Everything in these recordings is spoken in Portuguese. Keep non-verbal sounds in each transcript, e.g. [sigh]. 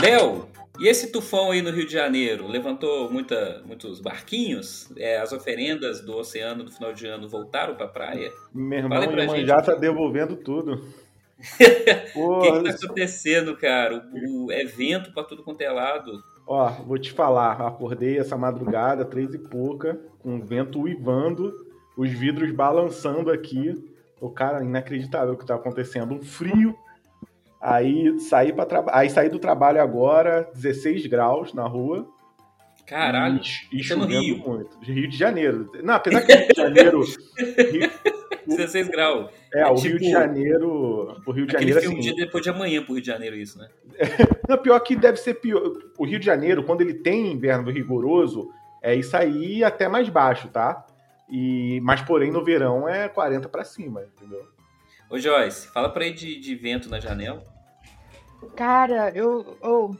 Léo, e esse tufão aí no Rio de Janeiro levantou muita, muitos barquinhos? É, as oferendas do oceano do final de ano voltaram para a praia? Meu irmão, o já tá devolvendo tudo. [laughs] O que, que tá acontecendo, cara? O, o evento para tudo quanto é lado. Ó, vou te falar, acordei essa madrugada, três e pouca, com o vento uivando, os vidros balançando aqui. O cara, inacreditável o que tá acontecendo. Um frio Aí saí, pra tra... aí saí do trabalho agora, 16 graus na rua. Caralho, e, e é no Rio. muito. Rio de Janeiro. Não, apesar que Rio de Janeiro. Rio... 16 graus. É, o tipo, Rio de tipo, Janeiro. O Rio de Janeiro. Assim, um dia depois de amanhã pro Rio de Janeiro, isso, né? [laughs] Não, pior que deve ser pior. O Rio de Janeiro, quando ele tem inverno rigoroso, é isso aí até mais baixo, tá? E, mas, porém, no verão é 40 para cima, entendeu? Ô Joyce, fala pra aí de, de vento na janela. Cara, eu, eu.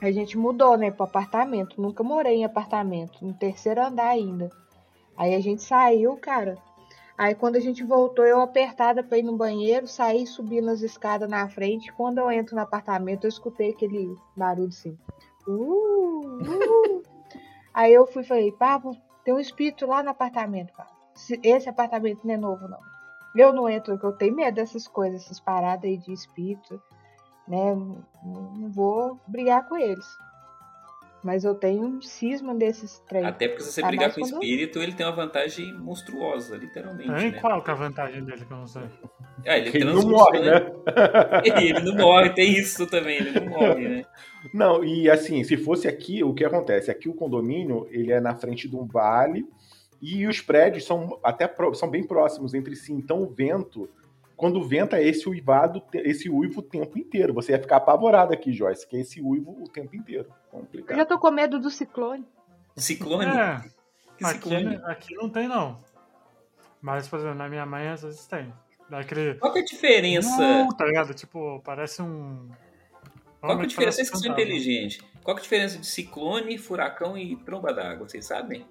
A gente mudou, né, pro apartamento. Nunca morei em apartamento. No terceiro andar ainda. Aí a gente saiu, cara. Aí quando a gente voltou, eu apertada pra ir no banheiro, saí subindo as escadas na frente. Quando eu entro no apartamento, eu escutei aquele barulho assim. Uh, uh. [laughs] Aí eu fui e falei, Pablo, tem um espírito lá no apartamento, Pablo. Esse apartamento não é novo, não. Eu não entro, porque eu tenho medo dessas coisas, essas paradas aí de espírito, né? Não vou brigar com eles. Mas eu tenho um cisma desses três. Até porque se você tá brigar com o espírito, eu... ele tem uma vantagem monstruosa, literalmente. Né? qual que é a vantagem dele que eu não sei? Ah, ele, ele não morre, né? [laughs] ele não morre, tem isso também, ele não morre, né? Não, e assim, se fosse aqui, o que acontece? Aqui o condomínio, ele é na frente de um vale, e os prédios são até são bem próximos entre si, então o vento, quando venta é esse uivado, esse uivo o tempo inteiro. Você ia ficar apavorado aqui, Joyce, que é esse uivo o tempo inteiro. Complicado. Eu já tô com medo do ciclone. Ciclone? É. Aqui, ciclone? aqui não tem, não. Mas, por exemplo, na minha mãe às vezes tem. Daquele... Qual que é a diferença? Uh, tá ligado? Tipo, parece um. Qual que é a diferença? Vocês que são inteligentes. Qual que é a diferença de ciclone, furacão e tromba d'água? Vocês sabem?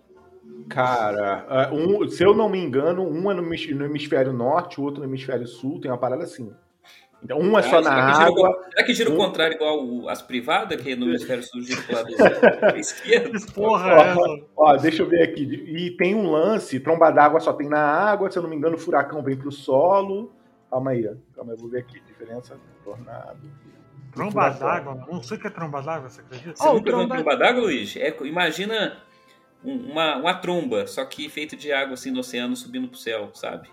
Cara, é, um, se eu não me engano, um é no hemisfério norte, o outro no hemisfério sul, tem uma parada assim. Então, um é só ah, na água. será que gira o contrário igual as privadas, que no hemisfério sul gira pro lado [laughs] esquerdo? Porra, ó, é ó, deixa eu ver aqui. E tem um lance: tromba d'água só tem na água, se eu não me engano, o furacão vem pro solo. Calma aí, calma aí, vou ver aqui. Diferença tornado. Tromba d'água? Não sei o que é tromba d'água, você acredita? Você oh, nunca tromba... viu tromba d'água, Luiz? É, imagina uma, uma tromba, só que feito de água assim no oceano subindo pro céu, sabe?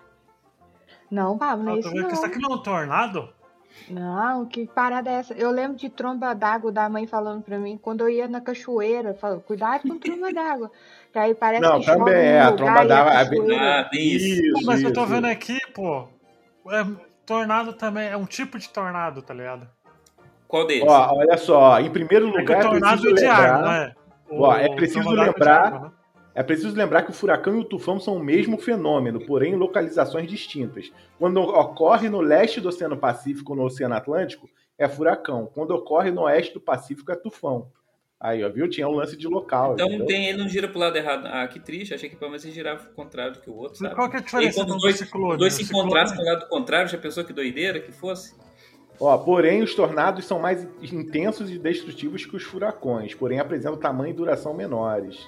Não, Pablo, não é isso não. Isso aqui não é um tornado? Não, que parada é essa? Eu lembro de tromba d'água da mãe falando pra mim, quando eu ia na cachoeira, falou, cuidado com tromba d'água. Que aí parece não, que também é, a tromba d'água. É ah, isso. Pô, mas isso. eu tô vendo aqui, pô, é, tornado também, é um tipo de tornado, tá ligado? Qual deles? Ó, olha só, em primeiro lugar, é, é preciso de lembrar... ar, não é? Ó, é preciso lembrar. Né? É preciso lembrar que o furacão e o tufão são o mesmo fenômeno, porém em localizações distintas. Quando ocorre no leste do Oceano Pacífico ou no Oceano Atlântico, é furacão. Quando ocorre no oeste do Pacífico, é tufão. Aí, ó, viu? Tinha um lance de local. Então tem, ele não gira pro lado errado. Ah, que triste. Achei que pelo menos ele girava o contrário do que o outro, sabe? Qual que é a diferença quando dois, ciclone, dois se encontrassem pro lado contrário, já pensou que doideira que fosse? Ó, porém, os tornados são mais intensos e destrutivos que os furacões, porém apresentam tamanho e duração menores.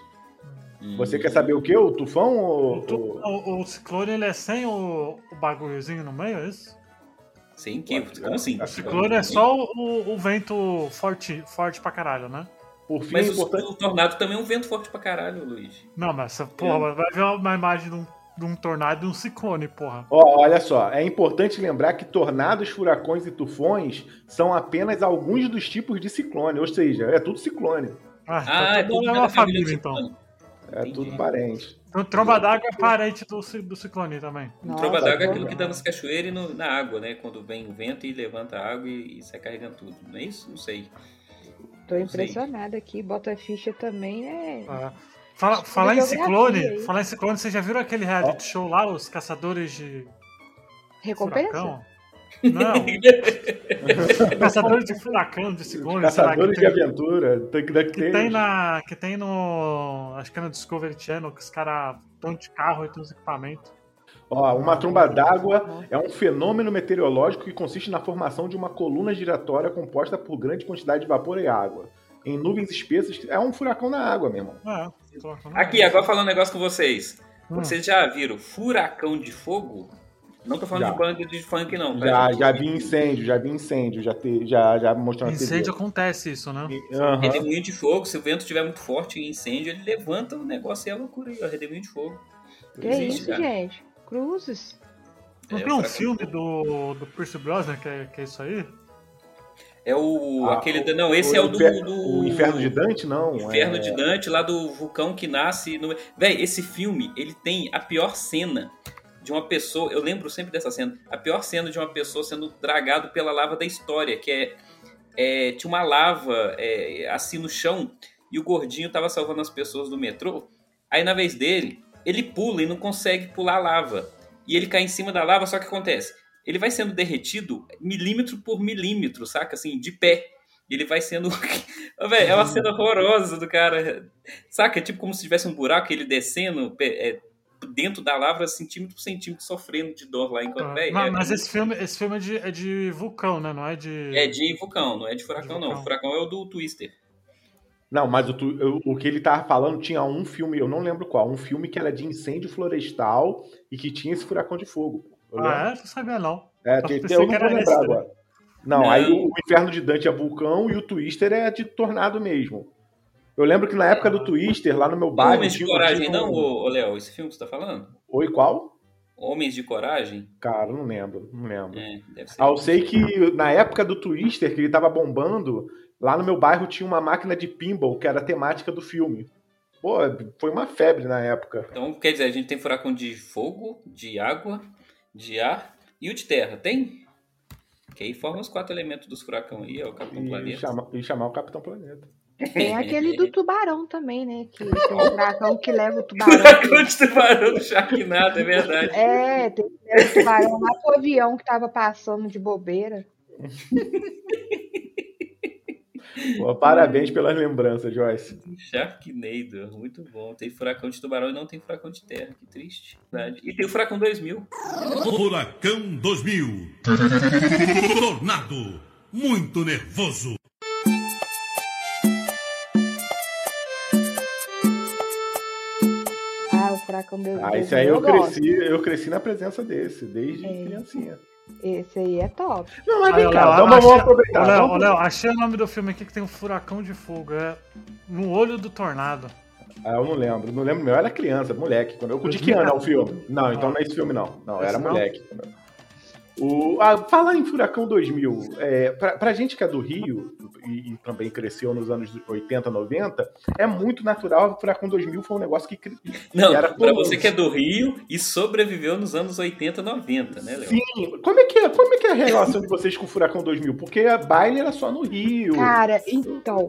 Hum. Você quer saber o que? O tufão ou. O, tu, o, o ciclone ele é sem o, o bagulhozinho no meio, é isso? Sem que? Como assim? O ciclone é só o, o, vento forte, forte pra caralho, né? Por fim, mas é importante... o, tornado também é um vento forte pra caralho, Luiz. Não, mas porra, é. vai ver uma imagem de um de um tornado e um ciclone, porra. Ó, olha só, é importante lembrar que tornados, furacões e tufões são apenas alguns dos tipos de ciclone, ou seja, é tudo ciclone. Ah, então ah é tudo é uma família, então. É Entendi. tudo parente. Então, tromba d'água é parente do, do ciclone também. Nossa, tromba d'água é aquilo que dá nas cachoeiras e no, na água, né? Quando vem o vento e levanta a água e, e sai carregando tudo. Não é isso? Não sei. Tô impressionada aqui. Bota ficha também é. Ah. Fala, falar em ciclone, falar em ciclone, vocês já viram aquele reality show lá, os caçadores de. Recompensa? Furacão? [laughs] Não. caçadores de furacão, de ciclone. Caçadores de aventura. Tem, que, que, tem na, que tem no. Acho que é no Discovery Channel, que os caras estão de carro e tem os equipamentos. Ó, uma tromba d'água é um fenômeno meteorológico que consiste na formação de uma coluna giratória composta por grande quantidade de vapor e água. Em nuvens espessas, é um furacão na água, meu irmão. É, Aqui, agora falando um negócio com vocês. Hum. Vocês já viram furacão de fogo? Não tô falando Já. de banda de funk, não. tá, Já, já vi incêndio, já vi incêndio, já, te, já, já mostrou na Incêndio acontece isso, né? E-. Redemoinho de fogo, se o vento estiver muito forte em incêndio, ele levanta o negócio e é loucura aí, ó. Redemoinho de fogo. Que Existe, isso, cara. gente? Cruzes. Não É, tem um filme do, do Pierce Brosnan que é, que é isso aí? É o. Ah, aquele. o- não, esse é o do. Infer- do- O Inferno de Dante, não. Inferno é... de Dante, lá do vulcão que nasce. No... Véi, esse filme, ele tem a pior cena de uma pessoa. Eu lembro sempre dessa cena. A pior cena de uma pessoa sendo dragado pela lava da história, que é. é, tinha uma lava é, assim no chão e o gordinho tava salvando as pessoas do metrô. Aí, na vez dele, ele pula e não consegue pular a lava. E ele cai em cima da lava, só que acontece. Ele vai sendo derretido milímetro por milímetro, saca? Assim, de pé. E ele vai sendo. [laughs] É uma cena horrorosa do cara. Saca? É tipo como se tivesse um buraco, ele descendo é, dentro da lava, centímetro por centímetro, sofrendo de dor lá. Enquanto, véi, mas é, mas esse filme, esse filme é, de, é de vulcão, né? Não é de. é de vulcão, não é de furacão, De não. O furacão é o do Twister. Não, mas o, tu- eu- o que ele tava falando tinha um filme, eu não lembro qual, um filme que era de incêndio florestal e que tinha esse furacão de fogo. Eu. Ah, é? Não sabia não. É, Eu tem, pensei eu não que vou lembrar esse, né? agora. Não, Não. aí o, Inferno de Dante é vulcão e o Twister é de tornado mesmo. Eu lembro que na época do Twister, lá no meu bairro. Homens de tinha- Coragem, tinha um- não, ô, Léo? Esse filme que você tá falando? Oi, qual? Homens de Coragem? Cara, não lembro, não lembro. É, deve ser. Ah, eu sei que na época do Twister, que ele tava bombando, lá no meu bairro tinha uma máquina de pinball que era a temática do filme. Pô, foi uma febre na época. Então, quer dizer, a gente tem furacão de fogo, de água, de ar e o de terra. Tem? Que aí forma os quatro elementos dos furacão aí, é o Capitão E, Planeta. chama- e chamar o Capitão Planeta. Tem aquele do [laughs] tubarão também, né? Que tem o furacão que leva o tubarão. Furacão de tubarão do Sharknado, é verdade. É, tem o tubarão lá pro avião que tava passando de bobeira. [laughs] Pô, parabéns pelas lembranças, Joyce. Sharknado, muito bom. Tem furacão de tubarão e não tem furacão de terra, que triste. Verdade. E tem o furacão 2000. Furacão 2000. Tornado. Muito nervoso. Ah, o furacão deu. Ah, esse aí eu cresci, eu cresci na presença desse, desde É. criancinha. Esse aí é top. Não, mas vem cá, vamos, achei- vamos aproveitar. Léo, vamos Léo, achei o nome do filme aqui que tem um furacão de fogo. É No Olho do Tornado. Ah, eu não lembro, não lembro meu, eu era criança, moleque. Quando eu, de que ano é o filme? Não, então não é esse filme não. Não, era moleque. O, ah, falar em Furacão 2000, é, pra, pra gente que é do Rio e, e também cresceu nos anos 80, 90, é muito natural. O Furacão 2000 foi um negócio que. cre- Não, Era pra comum. você que é do Rio e sobreviveu nos anos 80, 90, né, Léo? Sim, como é, que é, como é que é a relação de vocês com o Furacão 2000? Porque a baile era só no Rio. Cara, então,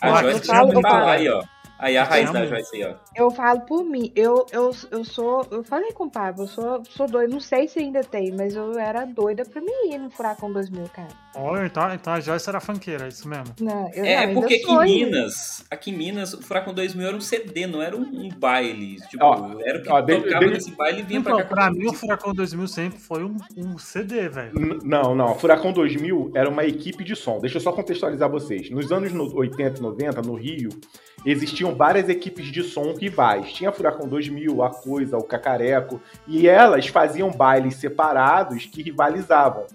A Ó, Joyce já falo- falar falo- aí, ó. Aí a raiz da. Joyce aí, ó. eu falo por mim. Eu, eu, eu sou. Eu falei com o Pablo, eu sou, sou doida. Não sei se ainda tem, mas eu era doida pra mim ir no Furacão 2000, cara. Olha, então, então a Joyce era funkeira, é isso mesmo. Não, eu É, não, porque aqui em. Minas, aqui em Minas, o Furacão 2000 era um CD, não era um, um baile. Tipo, Ó, era o que ó, de- tocava de- nesse baile e vinha Então, pra cá. pra mim o Furacão 2000 sempre foi um, um CD, velho. Não, não. Furacão 2000 era uma equipe de som. Deixa eu só contextualizar vocês. Nos anos no- 80 e 90, no Rio, existiam várias equipes de som rivais. Tinha a Furacão 2000, a Coisa, o Cacareco, e elas faziam bailes separados que rivalizavam.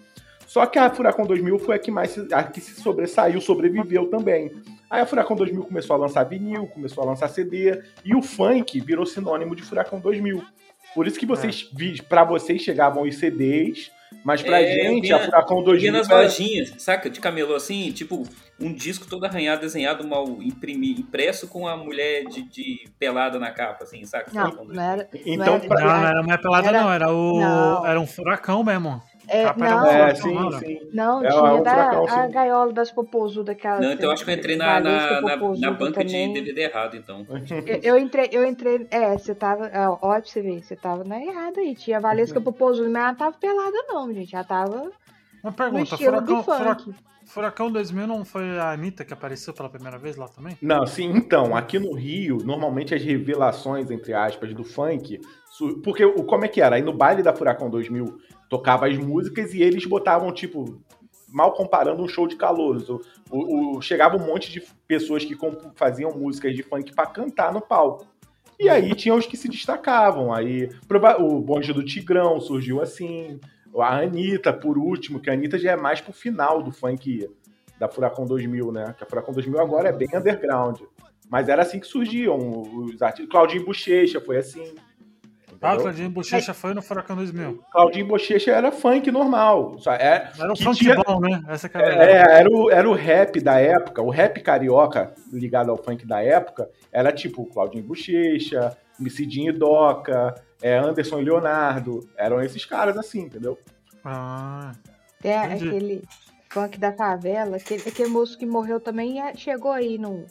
Só que a Furacão 2000 foi a que mais se, a que se sobressaiu, sobreviveu também. Aí a Furacão 2000 começou a lançar vinil, começou a lançar CD, e o funk virou sinônimo de Furacão 2000. Por isso que vocês, vi para vocês chegavam os CDs, mas pra É, gente via- a Furacão Vinha 2000 nas era- lojinhas, saca? De camelô assim, tipo, um disco todo arranhado, desenhado, mal imprimi, impresso com a mulher de, de pelada na capa, assim, saca? Não, Furacão não era. Então, era- pra- Não, não era mais pelada, Era- não. Era, o, Não. era um furacão mesmo. É, Capa era não. É, Furacão, sim, sim. não, É, tinha um da, furacão, a gaiola das popozudas daquela. Não, então eu acho que eu entrei na, na, na, na banca também. de DVD errado, então. Eu, eu entrei, eu entrei. É, você tava. é, Ó, pra você ver, você tava na errada aí. Tinha a. Valesca Popozuda, mas ela não tava pelada, não, gente. Ela tava Uma pergunta, furacão, do funk. fura- Furacão 2000 não foi a Anitta que apareceu pela primeira vez lá também? Não, sim, então, aqui no Rio, normalmente as revelações, entre aspas, do funk. Porque o como é que era? Aí no baile da Furacão 2000 tocava as músicas e eles botavam, tipo, mal comparando um show de calouros. O, o- o- chegava um monte de pessoas que faziam músicas de funk pra cantar no palco. E aí tinha os que se destacavam. Aí o bonde do Tigrão surgiu assim. A Anitta, por último, que a Anitta já é mais pro final do funk da Furacão 2000, né? Que a Furacão 2000 agora é bem underground. Mas era assim que surgiam os artistas. Claudinho Bochecha foi assim. Ah, entendeu? Claudinho Bochecha foi no Furacão 2000. Claudinho Bochecha era funk normal. Só é, Era que funk tinha- bom, né? Essa que é a verdade. é, era, o, era o rap da época, o rap carioca ligado ao funk da época, era tipo Claudinho Bochecha, Micidinho e Doca, é, Anderson e Leonardo, eram esses caras assim, entendeu? Ah, Entendi. aquele funk da favela, aquele, aquele moço que morreu também é- chegou aí no.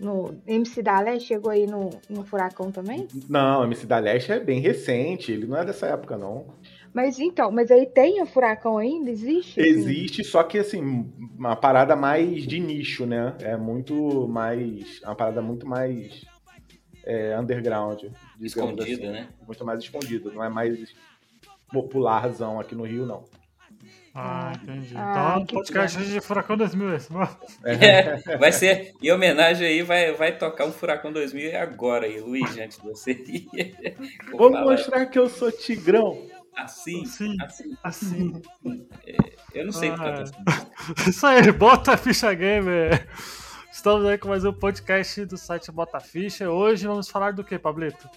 No MC da Leste chegou aí no, no Furacão também? Não, MC da Leste é bem recente, ele não é dessa época, não. Mas então, mas aí tem o Furacão ainda? Existe? assim? Existe, só que assim, uma parada mais de nicho, né? É muito mais. Uma parada muito mais é, underground. Escondida, assim. né? Muito mais escondida, não é mais popularzão aqui no Rio, não. Ah, entendi. Ah, então, podcast pena. de Furacão 2000 esse, mano. É, vai ser, em homenagem aí, vai, vai tocar um Furacão 2000 agora aí, Luiz, antes de você ir. [laughs] Vou mostrar que eu sou tigrão. Assim, Sim. assim. Assim. Eu não sei Ah, cantar é. assim. [laughs] Isso aí, bota a ficha gamer. Estamos aí com mais um podcast do site Bota Ficha. Hoje vamos falar do que, Pablito?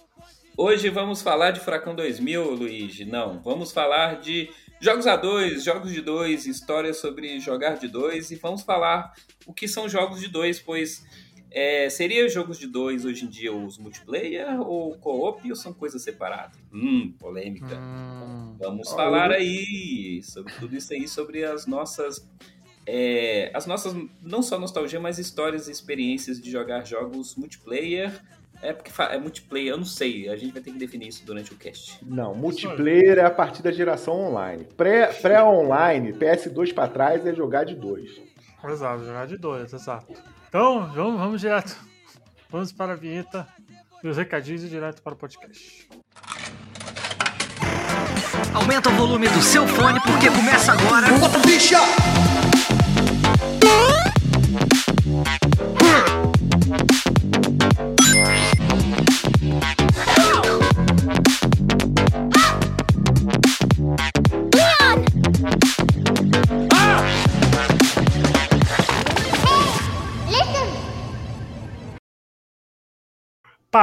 Hoje vamos falar de Furacão 2000, Luiz. Não, vamos falar de jogos a dois, jogos de dois, histórias sobre jogar de dois e vamos falar o que são jogos de dois, pois é, seria jogos de dois hoje em dia os multiplayer ou co-op ou são coisas separadas? Hum, polêmica. Hum, Vamos Olha. falar aí sobre tudo isso aí, sobre as nossas. é, as nossas, não só nostalgia, mas histórias e experiências de jogar jogos multiplayer. É porque é multiplayer, eu não sei, a gente vai ter que definir isso durante o cast. Não, multiplayer é a partir da geração online. Pré- Pré-online, PS2 pra trás é jogar de dois. exato, jogar de dois, exato. Então, vamos, vamos direto. Vamos para a vinheta e os recadinhos e direto para o podcast. Aumenta o volume do seu fone porque começa agora.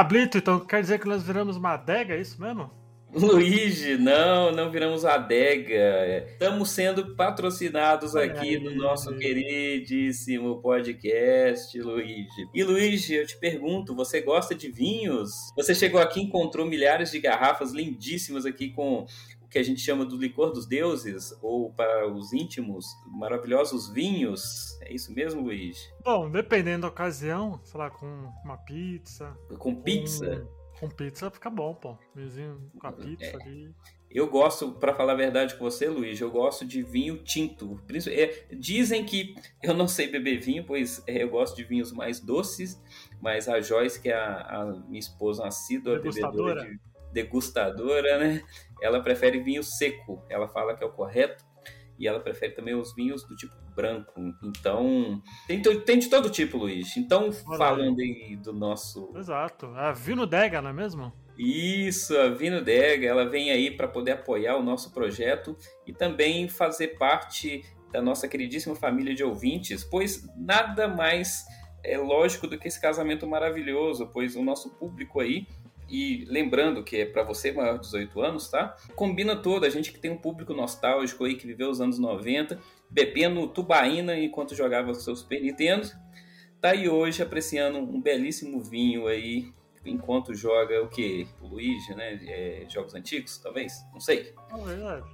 Pablito, então quer dizer que nós viramos uma adega, é isso mesmo? Luigi, não, não viramos adega. Estamos sendo patrocinados aqui no nosso queridíssimo podcast, Luigi. E Luigi, eu te pergunto, você gosta de vinhos? Você chegou aqui e encontrou milhares de garrafas lindíssimas aqui com que a gente chama do licor dos deuses, ou para os íntimos, maravilhosos vinhos. É isso mesmo, Luigi? Bom, dependendo da ocasião, sei lá, com uma pizza. Com pizza? Com, com pizza fica bom, pô. Vizinho com a pizza É. ali. Eu gosto, pra falar a verdade com você, Luiz, eu gosto de vinho tinto. É, dizem que [laughs] eu não sei beber vinho, pois é, eu gosto de vinhos mais doces, mas a Joyce, que é a, a minha esposa, uma assídua bebedora Degustadora. de degustadora, né? Ela prefere vinho seco. Ela fala que é o correto. E ela prefere também os vinhos do tipo branco. Então, tem, tem de todo tipo, Luiz. Então, Olha falando aí do nosso Exato. A Vino Dega, não é mesmo? isso, a Vino Dega, ela vem aí para poder apoiar o nosso projeto e também fazer parte da nossa queridíssima família de ouvintes, pois nada mais é lógico do que esse casamento maravilhoso, pois o nosso público aí, e lembrando que é para você maior de 18 anos, tá? Combina todo, a gente que tem um público nostálgico aí que viveu os anos 90, bebendo tubaína enquanto jogava seu Super Nintendo, tá aí hoje apreciando um belíssimo vinho aí enquanto joga o que? O Luigi, né? É, jogos antigos, talvez? Não sei. É verdade.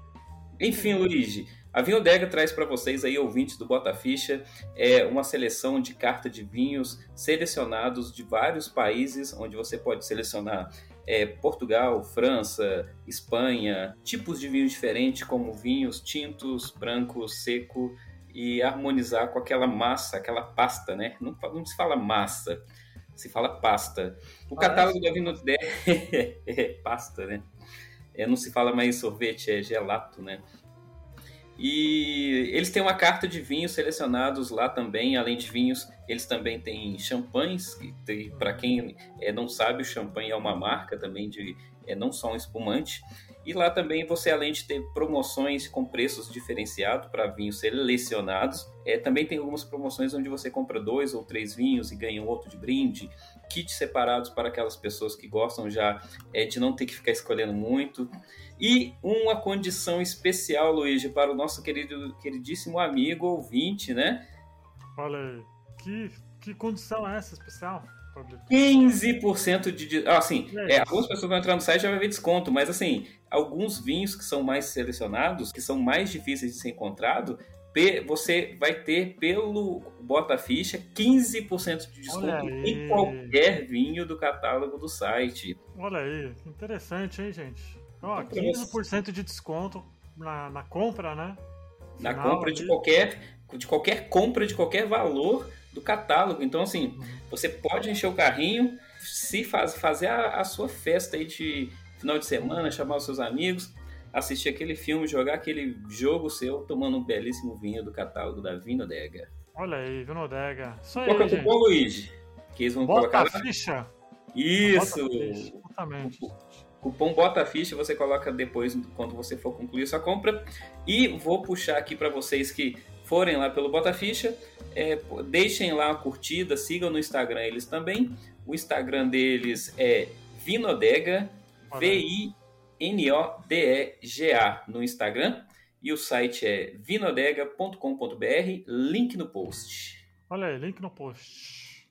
Enfim, Luigi, a Vinhodega traz para vocês aí, ouvintes do Bota Ficha, é, uma seleção de carta de vinhos selecionados de vários países, onde você pode selecionar é, Portugal, França, Espanha, tipos de vinhos diferentes, como vinhos tintos, branco, seco e harmonizar com aquela massa, aquela pasta, né? Não, não se fala massa, se fala pasta. O Ah, catálogo da Vinodé [laughs] é pasta, né? É, não se fala mais sorvete, é gelato, né? E eles têm uma carta de vinhos selecionados lá também, além de vinhos, eles também têm champanhes. Para quem é, não sabe, o champanhe é uma marca também de é, não só um espumante. E lá também você, além de ter promoções com preços diferenciados para vinhos selecionados, é, também tem algumas promoções onde você compra dois ou três vinhos e ganha um outro de brinde, kits separados para aquelas pessoas que gostam já é, de não ter que ficar escolhendo muito. E uma condição especial, Luigi, para o nosso querido, queridíssimo amigo ouvinte, né? Olha aí. Que, que condição é essa especial? Rodrigo? 15% de. assim, É. é, algumas pessoas vão entrar no site e já vai ver desconto, mas assim, alguns vinhos que são mais selecionados, que são mais difíceis de ser encontrado, você vai ter pelo Bota Ficha 15% de desconto em qualquer vinho do catálogo do site. Olha aí, que interessante, hein, gente? Ó, Então, 15% de desconto na, na compra, né? Na Final compra de qualquer, de qualquer compra de qualquer valor do catálogo. Então, assim, você pode encher o carrinho, se faz, fazer a, a sua festa aí de final de semana, chamar os seus amigos, assistir aquele filme, jogar aquele jogo seu, tomando um belíssimo vinho do catálogo da Vinodega. Olha aí, Vinodega. Isso aí, o gente. cupom, Luigi? Que eles vão Bota colocar a ficha. Isso! Bota a ficha, Exatamente. Cupom Bota Ficha você coloca depois quando você for concluir sua compra. E vou puxar aqui para vocês que forem lá pelo Bota Ficha, é, deixem lá uma curtida, sigam no Instagram eles também. O Instagram deles é Vinodega, Olha V-I-N-O-D-E-G-A no Instagram. E o site é vinodega.com.br, link no post. Olha aí, link no post.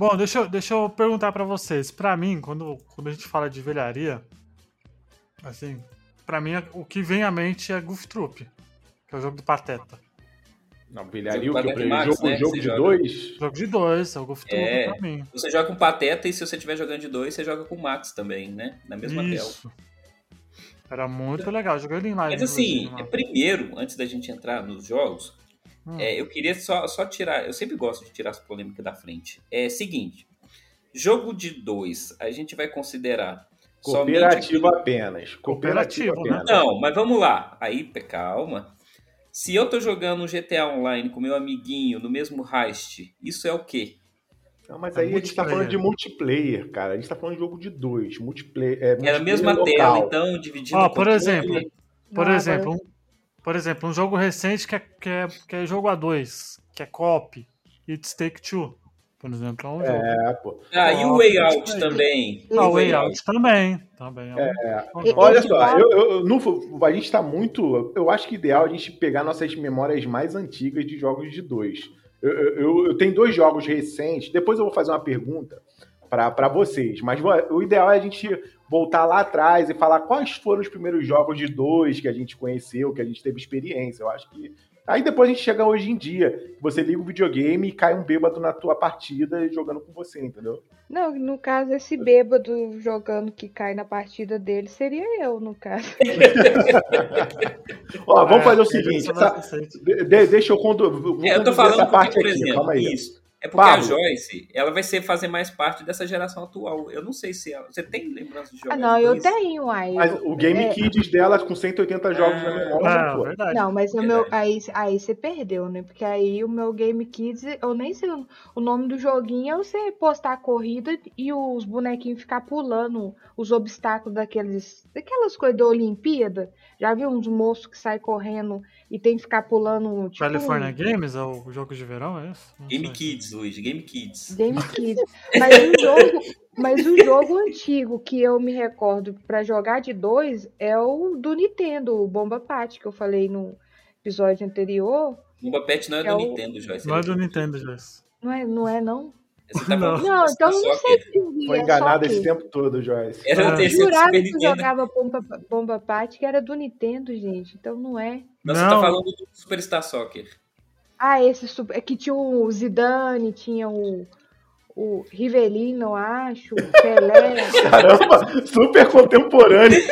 Bom, deixa, eu- deixa eu perguntar pra vocês. Pra mim, quando, quando a gente fala de velharia, assim, pra mim o que vem à mente é Goof Troop, que é o jogo do Pateta. Não, velharia, o Jogo que? Max, Jogo, né, jogo de você dois? Jogo de dois, é o Goof Troop É. pra mim. Você joga com Pateta e se você estiver jogando de dois, você joga com o Max também, né? Na mesma tela. Isso. Era muito legal, joguei ele em live. Mas assim, é, primeiro, antes da gente entrar nos jogos, Hum. é, eu queria só, só tirar. Eu sempre gosto de tirar as polêmicas da frente. É seguinte: jogo de dois, a gente vai considerar. Cooperativo apenas. Cooperativo, Cooperativo né? apenas. Não, mas vamos lá. Aí, calma. Se eu tô jogando um GTA Online com meu amiguinho no mesmo heist, isso é o quê? Não, mas É aí a gente tá multiplayer. falando de multiplayer, cara. A gente tá falando de jogo de dois. Multiplayer. É, É a multiplayer mesma local. tela, então, dividindo. Ó, por exemplo, Por Ah, exemplo, um, por exemplo, um jogo recente que é, que é, que é jogo A2, que é co-op, It's Take Two, por exemplo, é um jogo. É, pô. Ah, e o Way Out também. Ah, o Way Out também. também é um, é um jogo. Olha só, quadro- eu, eu, não, a gente tá muito. Eu acho que ideal a gente pegar nossas memórias mais antigas de jogos de dois. Eu, eu, eu- tenho dois jogos recentes, depois eu vou fazer uma pergunta para vocês, mas o ideal é a gente voltar lá atrás e falar quais foram os primeiros jogos de dois que a gente conheceu, que a gente teve experiência. Eu acho que. Aí depois a gente chega hoje em dia, você liga o videogame e cai um bêbado na tua partida jogando com você, entendeu? Não, no caso, esse bêbado jogando que cai na partida dele seria eu, no caso. [laughs] Ó, vamos É, fazer o esse seguinte, é essa- de- de- deixa eu condu vou É, eu tô conduzir falando essa parte por aqui, exemplo, calma aí. isso. É porque a Pablo. Joyce, ela vai ser fazer mais parte dessa geração atual. Eu não sei se ela. Você tem lembrança de jogar Ah, não, eu dois? tenho, aí. Mas o Game É. Kids dela com 180 jogos na memória, Ah, pô. verdade. Não, mas o meu. Verdade. Aí, aí você perdeu, né? Porque aí o meu Game Kids, eu nem sei o, o nome do joguinho, é você postar a corrida e os bonequinhos ficar pulando os obstáculos daqueles. daquelas coisas da Olimpíada. Já viu uns moços que saem correndo e tem que ficar pulando. Tipo, California Games é o jogo de verão, é isso? Não Game sei. Kids, Luiz, Game Kids. Game [laughs] Kids. Mas o jogo, mas o jogo antigo que eu me recordo pra jogar de dois é o do Nintendo, o Bomba Pat, que eu falei no episódio anterior. Bomba Pet não é, É do o- Nintendo, Joyce. Não é do Nintendo, Joyce. Não é, não é não? Você tá Não. então não sei Soccer. se Foi enganado esse que- tempo todo, Joyce. Era Ah. Jurava que Nintendo. jogava Bomba, Bomba que era do Nintendo, gente. Então não é. Não, você tá falando do Superstar Soccer. Ah, esse super... é que tinha o Zidane, tinha o, o Rivelino, eu acho, o Pelé. [laughs] Caramba, super contemporâneo. [laughs]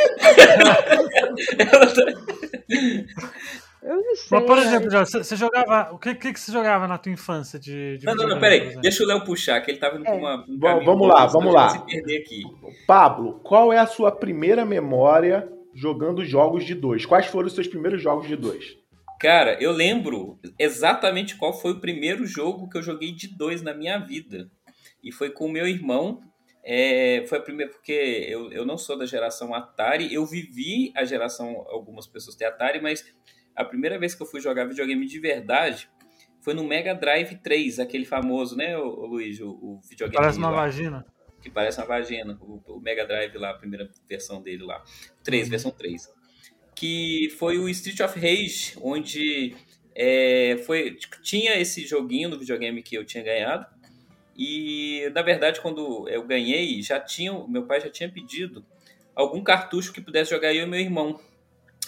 Eu não sei. Mas, por exemplo, Joyce, você- você jogava. O que, que, que você jogava na tua infância de. de Não, não, não, peraí. Deixa o Léo puxar, que ele tava indo É. com uma. um Vamos- vamos lá, vamos lá. se perder aqui. Pablo, qual é a sua primeira memória jogando jogos de dois? Quais foram os seus primeiros jogos de dois? Cara, eu lembro exatamente qual foi o primeiro jogo que eu joguei de dois na minha vida. E foi com o meu irmão. É, foi a primeira, porque eu, eu não sou da geração Atari. Eu vivi a geração, algumas pessoas têm Atari, mas a primeira vez que eu fui jogar videogame de verdade foi no Mega Drive 3, aquele famoso, né, o, Luiz, o, o videogame Parece uma lá, vagina. que parece uma vagina, o, o Mega Drive lá, a primeira versão dele lá. 3, versão 3. Que foi o Street of Rage, onde é, foi, tinha esse joguinho no videogame que eu tinha ganhado. E na verdade, quando eu ganhei, já tinha, meu pai já tinha pedido algum cartucho que pudesse jogar eu e meu irmão.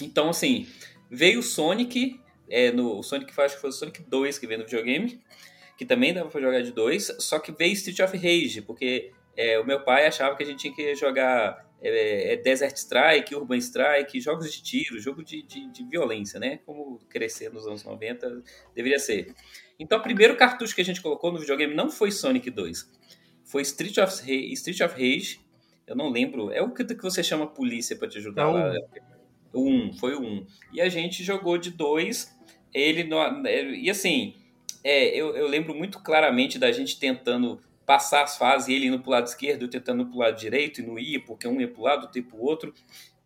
Então, assim, veio o Sonic, é, no, o Sonic acho que foi o Sonic 2 que veio no videogame, que também dava pra jogar de dois, só que veio Street of Rage, porque é, o meu pai achava que a gente tinha que jogar é, é, Desert Strike, Urban Strike, jogos de tiro, jogo de, de, de violência, né? Como crescer nos anos 90 deveria ser. Então, o primeiro cartucho que a gente colocou no videogame não foi Sonic 2, foi Street of, Rage, Street of Rage. Eu não lembro, é o que, que você chama a polícia para te ajudar É lá. um. O 1, foi o 1. E a gente jogou de dois. Ele no, e assim, é, eu, eu lembro muito claramente da gente tentando passar as fases, ele indo pro lado esquerdo, eu tentando pro lado direito e não ia, porque um ia pro lado, outro ia pro outro.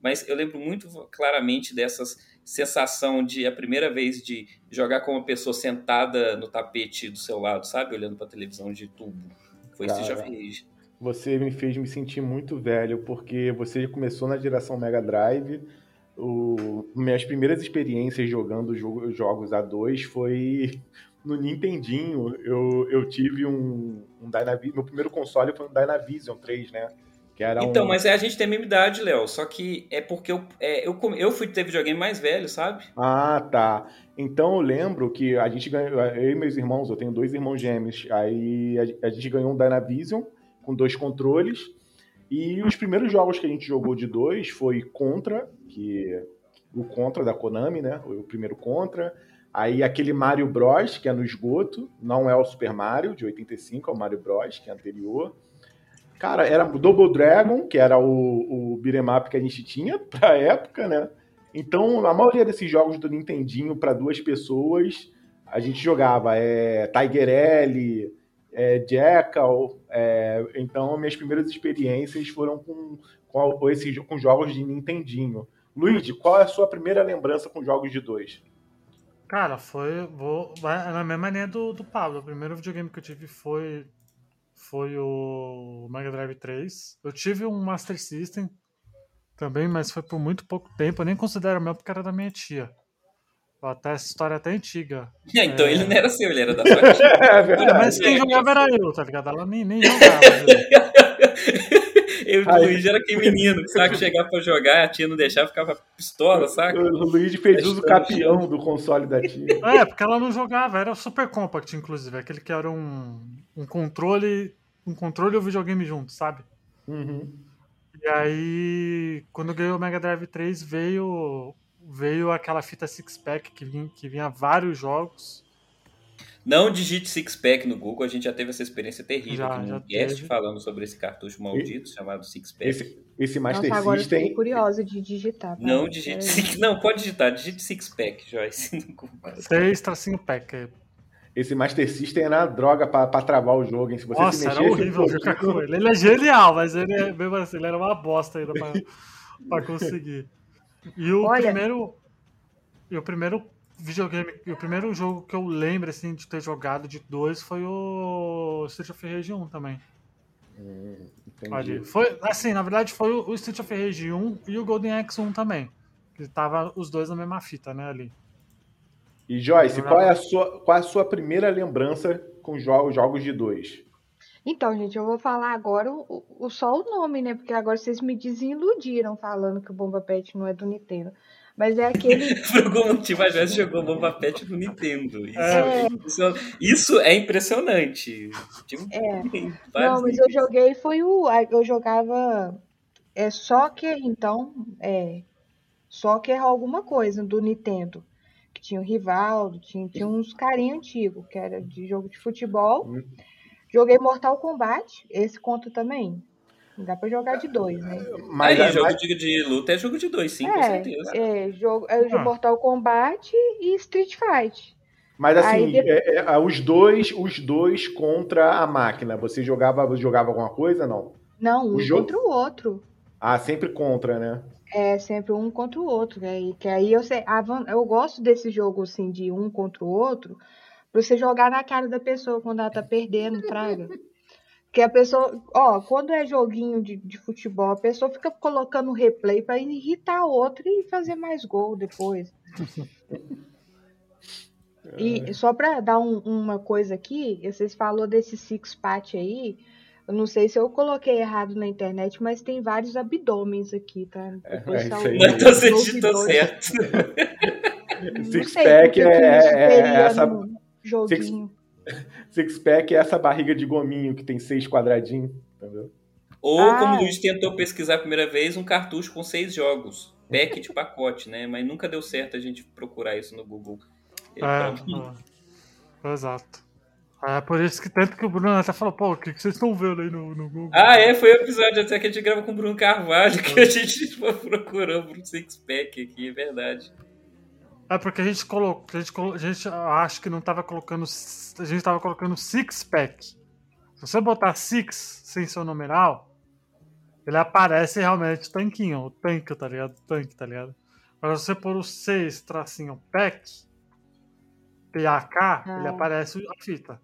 Mas eu lembro muito claramente dessas sensação de a primeira vez de jogar com uma pessoa sentada no tapete do seu lado, sabe? Olhando pra televisão de tubo. Foi Street of Cara. Rage. Você me fez me sentir muito velho, porque você começou na geração Mega Drive. O, minhas primeiras experiências jogando jogo- jogos A2 foi [laughs] no Nintendinho. Eu, eu tive um, um Dynavision. Meu primeiro console foi um Dynavision 3, né? Que era Então, um... mas é, a gente tem a mesma idade, Léo. Só que é porque eu, é, eu, eu fui ter videogame mais velho, sabe? Ah, tá. Então eu lembro que a gente ganhou, eu e meus irmãos, eu tenho dois irmãos gêmeos, aí a, a gente ganhou um Dynavision com dois controles. E os primeiros jogos que a gente jogou de dois foi Contra, que o Contra da Konami, né? O primeiro Contra. Aí aquele Mario Bros, que é no esgoto, não é o Super Mario de 85, é o Mario Bros, que é anterior. Cara, era Double Dragon, que era o, o beat'em up que a gente tinha [laughs] pra época, né? Então, a maioria desses jogos do Nintendinho para duas pessoas, a gente jogava é, Tiger L, é, Jackal. é, então, minhas primeiras experiências foram com, com, esses, com jogos de Nintendinho. Luigi, qual é a sua primeira lembrança com jogos de dois? Cara, foi. Vou, vai na mesma linha do, do Pablo. O primeiro videogame que eu tive foi. Foi o Mega Drive 3. Eu tive um Master System também, mas foi por muito pouco tempo. Eu nem considero meu porque era da minha tia. Até essa história é até antiga. [laughs] então É. ele não era seu, ele era da tia. [laughs] É verdade. Mas quem jogava era eu, tá ligado? Ela nem, nem jogava. né? [laughs] Eu e o Luiz era aquele menino, sabe? Chegar pra jogar, a tia não deixava, ficava pistola, saca? O Luigi fez uso capião do console da tia. É, porque ela não jogava, era o Super Compact, inclusive, aquele que era um, um controle. Um controle e o videogame junto, sabe? Uhum. E aí, quando eu ganhei o Mega Drive 3, veio, veio aquela fita six-pack que vinha, que vinha vários jogos. Não digite Six Pack no Google, a gente já teve essa experiência terrível. Já, um já guest falando sobre esse cartucho maldito chamado Six Pack. Esse, esse Master Nossa, agora eu System. curiosa de digitar. tá? Não digite Peraí. six, Não, pode digitar, digite Six Pack, Joyce. no Google. Seis tracinho pack. Esse Master System era droga pra, pra travar o jogo, hein? Se você se Nossa, era mexesse um horrível jogar com ele. Ele é genial, mas ele é, mesmo assim, ele era uma bosta ainda pra, pra conseguir. E o Olha- primeiro. E o primeiro videogame, o primeiro jogo que eu lembro assim de ter jogado de dois foi o Street of Rage 1 também. Hum. Foi, assim, na verdade foi o Street of Rage 1 e o Golden Axe 1 também. Que tava os dois na mesma fita, né, ali. E Joyce, qual é a sua, qual é a sua primeira lembrança com jo- jogos de dois? Então, gente, eu vou falar agora o, o- só o nome, né? Porque agora vocês me desiludiram falando que o Bomba Pet não é do Nintendo. Mas é aquele. [laughs] Por algum motivo a Joyce jogou Bomba Pet no Nintendo. Isso É. isso, isso é impressionante. Tipo, É. [laughs] Não, mas eu joguei foi o. Eu jogava. É Soccer, então. É. Soccer alguma coisa do Nintendo. Que tinha o Rivaldo, tinha, tinha uns carinha antigo, que era de jogo de futebol. Hum. Joguei Mortal Kombat, esse conta também. Dá pra jogar de dois, né? Mas, Aí, jogo mas- de, de luta é jogo de dois, sim, com é, certeza. é, jogo, é, Ah. Mortal Kombat e Street Fight. mas assim, Aí depois- é- é, os dois, os dois contra a máquina. Você jogava, jogava alguma coisa, não? Não, um O jogo- contra o outro. Ah, sempre contra, né? É sempre um contra o outro. Que aí, que aí eu, sei, eu gosto desse jogo assim, de um contra o outro, pra você jogar na cara da pessoa quando ela tá perdendo, fraga. Que a pessoa, ó, quando é joguinho de, de futebol, a pessoa fica colocando replay pra irritar a outra e fazer mais gol depois. [laughs] E só pra dar um- uma coisa aqui, vocês falou desse six pack aí. Eu não sei se eu coloquei errado na internet, mas tem vários abdômenes aqui, tá? Depois é tá Mas então você os digitou ouvidores. certo. Não Six sei pack porque é, é- teria é essa. no joguinho. Six pack é essa barriga de gominho que tem seis quadradinhos, entendeu? Ou, Ah, como o. Luiz tentou pesquisar a primeira vez, um cartucho com seis jogos. Pack de pacote, né? Mas nunca deu certo a gente procurar isso no Google. É, é. Exato. É por isso que tanto que o Bruno até falou, pô, o que, que vocês estão vendo aí no, no Google? Ah, é, foi o episódio até que a gente grava com o Bruno Carvalho que a gente [laughs] procurou pro Six Pack aqui, é verdade. É porque a gente colocou, a gente, colo- a gente acho que não tava colocando, a gente tava colocando six pack. Se você botar six sem seu numeral, ele aparece realmente tanquinho, o tanque, tá ligado? Tanque, tá ligado? Mas se você pôr o 6 tracinho pack, PAK, ele Ah. aparece a fita.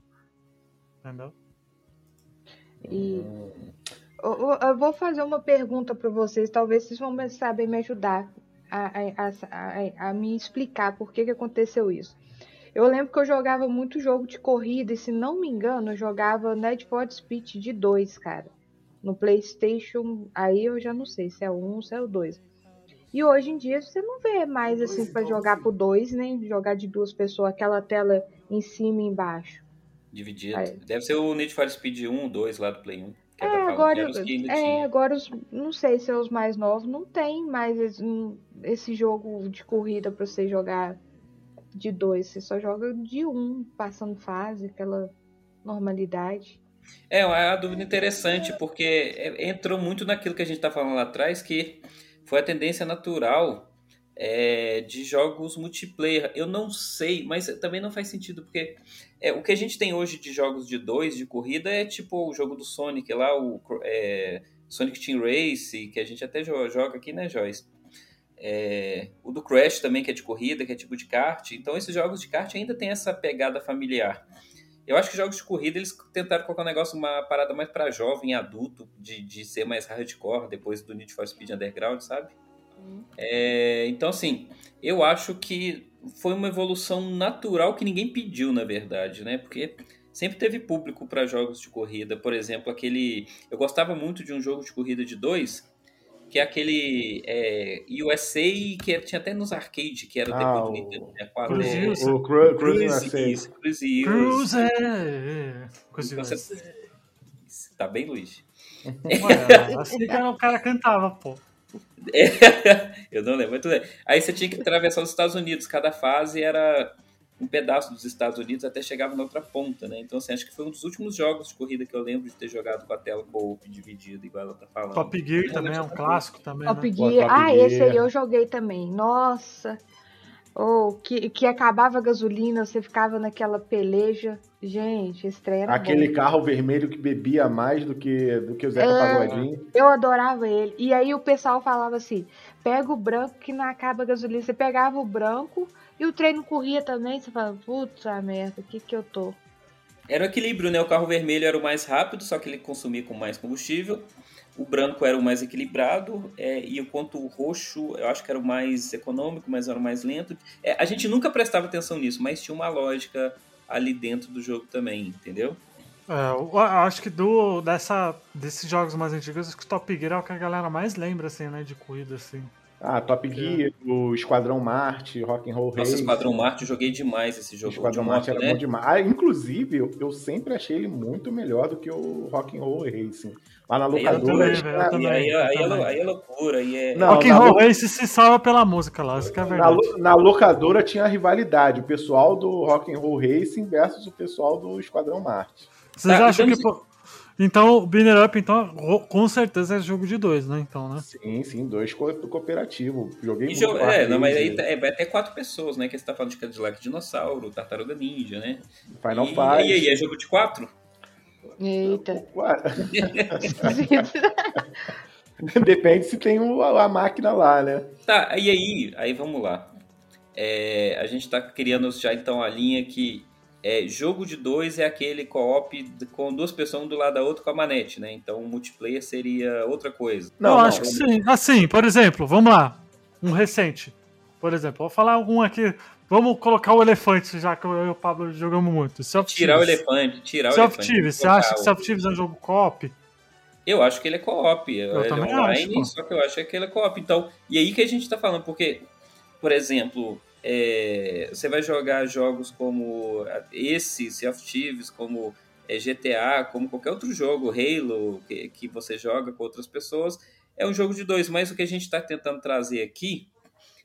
Entendeu? E eu vou fazer uma pergunta para vocês, talvez vocês vão saber me ajudar a, a- a- me explicar por que, que aconteceu isso. Eu lembro que eu jogava muito jogo de corrida, e se não me engano, eu jogava Need for Speed de 2, cara. No PlayStation, aí eu já não sei se é o 1 ou se é o 2. E hoje em dia você não vê mais assim para jogar por dois, nem jogar de duas pessoas, aquela tela em cima e embaixo. Dividido. Aí. Deve ser o Need for Speed 1, 2 lá do Play 1. É, agora, é, agora os, não sei se é os mais novos, não tem mais esse, esse jogo de corrida pra você jogar de dois. Você só joga de um, passando fase, aquela normalidade. É, é uma dúvida interessante, porque é- entrou muito naquilo que a gente está falando lá atrás, que foi a tendência natural é, de jogos multiplayer. Eu não sei, mas também não faz sentido, porque é, o que a gente tem hoje de jogos de dois, de corrida, é tipo o jogo do Sonic lá, o é, Sonic Team Race, que a gente até jo- joga aqui, né, Joyce? É, o do Crash também, que é de corrida, que é tipo de kart. Então, esses jogos de kart ainda tem essa pegada familiar. Eu acho que jogos de corrida eles tentaram colocar um negócio, uma parada mais pra jovem, adulto, de, de ser mais hardcore depois do Need for Speed Underground, sabe? É, então, assim, eu acho que foi uma evolução natural que ninguém pediu, na verdade, né? Porque sempre teve público para jogos de corrida. Por exemplo, aquele. Eu gostava muito de um jogo de corrida de dois, que é aquele é, USA, que era- tinha até nos arcade, que era Ah, depois do o- Nintendo 64. Cruise é, Use. O Cru- Cruise, USA. Cruise. Cruise! é, Cruise Então, USA. Tá bem, Luiz? Ué, assim que o cara cantava, pô. [laughs] Eu não lembro, muito bem. Aí você tinha que atravessar os Estados Unidos. Cada fase era um pedaço dos Estados Unidos até chegava na outra ponta, né? Então, assim, acho que foi um dos últimos jogos de corrida que eu lembro de ter jogado com a tela co-op dividida, igual ela tá falando. Top Gear também é um clássico também, Top né? Gear. Top ah, Gear. esse aí eu joguei também. Nossa. Oh, que, que acabava a gasolina, você ficava naquela peleja. Gente, era Aquele bom. carro vermelho que bebia mais do que, do que o Zeca É. Pagodinho. Eu adorava ele. E aí o pessoal falava assim: pega o branco que não acaba a gasolina. Você pegava o branco E o trem não corria também, você fala, putz, a merda, o que que eu tô? Era o equilíbrio, né? O carro vermelho era o mais rápido, só que ele consumia com mais combustível. O branco era o mais equilibrado, é, e enquanto o roxo eu acho que era o mais econômico, mas era o mais lento. É, a gente nunca prestava atenção nisso, mas tinha uma lógica ali dentro do jogo também, entendeu? É, eu acho que do, dessa, desses jogos mais antigos, acho que o Top Gear é o que a galera mais lembra, assim, né, de corrida, assim. Ah, Top Gear, o Esquadrão Marte, Rock and Roll Nossa, Race. Esquadrão Marte, eu joguei demais esse O jogo. Esquadrão de Marte era né? bom demais. Ah, inclusive, eu, eu sempre achei ele muito melhor do que o Rock and Roll Racing. Lá na Aí locadora. também, E também. aí, aí, é, aí é loucura, aí é... Não, Rock na and Roll lo- Race se salva pela música lá, isso que é Na, verdade. lo- na locadora tinha a rivalidade, o pessoal do Rock and Roll Racing versus o pessoal do Esquadrão Marte. Vocês Tá, acham então- que... Então, o Binner Up, então, com certeza é jogo de dois, né? Então, né? Sim, sim, dois co cooperativo. Joguei muito jogo- com é, não, mas aí tá- é, vai até quatro pessoas, né? Que você tá falando de Cadillac Dinossauro, Tartaruga Ninja, né? Final e, Fight. e aí, é jogo de quatro? Eita. [laughs] Depende se tem a máquina lá, né? Tá, e aí, aí vamos lá. É, a gente tá criando já então a linha que é, jogo de dois é aquele co-op com duas pessoas um do lado da outra com a manete, né? Então o multiplayer seria outra coisa. Não, eu não, acho que sim. Assim, por exemplo, vamos lá. Um recente. Por exemplo, vou falar um aqui. Vamos colocar o elefante, já que eu e o Pablo jogamos muito. Sea of Tirar o elefante, tirar o Sea of elefante. Você acha que o- Sea of Thieves é um jogo co-op? Eu acho que ele é co-op. Ele é também online, acho, pô. só que eu acho que ele é co-op. Então, e aí que a gente tá falando, porque, por exemplo, é, você vai jogar jogos como esse, Sea of Thieves, como é, GTA, como qualquer outro jogo, Halo, que, que você joga com outras pessoas, é um jogo de dois. Mas o que a gente está tentando trazer aqui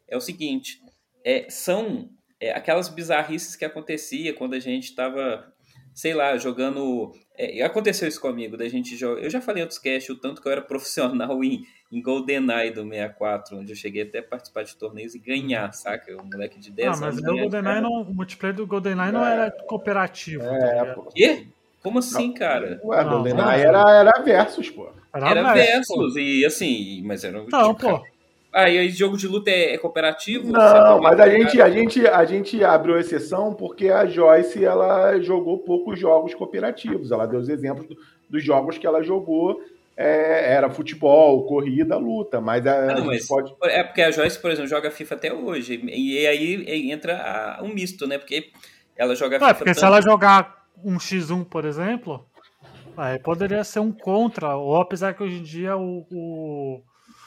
é o seguinte: é, são é, aquelas bizarrices que acontecia quando a gente estava, sei lá, jogando. é, aconteceu isso comigo, da gente joga. Eu já falei em outros cast o tanto que eu era profissional [laughs] em, em GoldenEye do 64, onde eu cheguei até a participar de torneios e ganhar, saca? Um moleque de 10 Ah, mas anos. o, ganhar de GoldenEye não, o multiplayer do GoldenEye não era cooperativo. tá É, pô. Quê? Como assim, cara? Ué, Não, GoldenEye não. era, era versus, pô. Era versus, pô. versus, e assim, mas era um. Não, tipo, pô. Ah, e aí jogo de luta é, é cooperativo? Não, mas a gente, a, gente, a gente abriu exceção porque a Joyce ela jogou poucos jogos cooperativos. Ela deu os exemplos do- dos jogos que ela jogou. É, era futebol, corrida, luta. Mas a, Ah, a não, gente mas pode. é porque a Joyce, por exemplo, joga FIFA até hoje. E aí entra a- um misto, né? Porque ela joga É, FIFA porque se tanto- ela jogar um X1, por exemplo, aí poderia ser um contra. Ou apesar que hoje em dia o, o,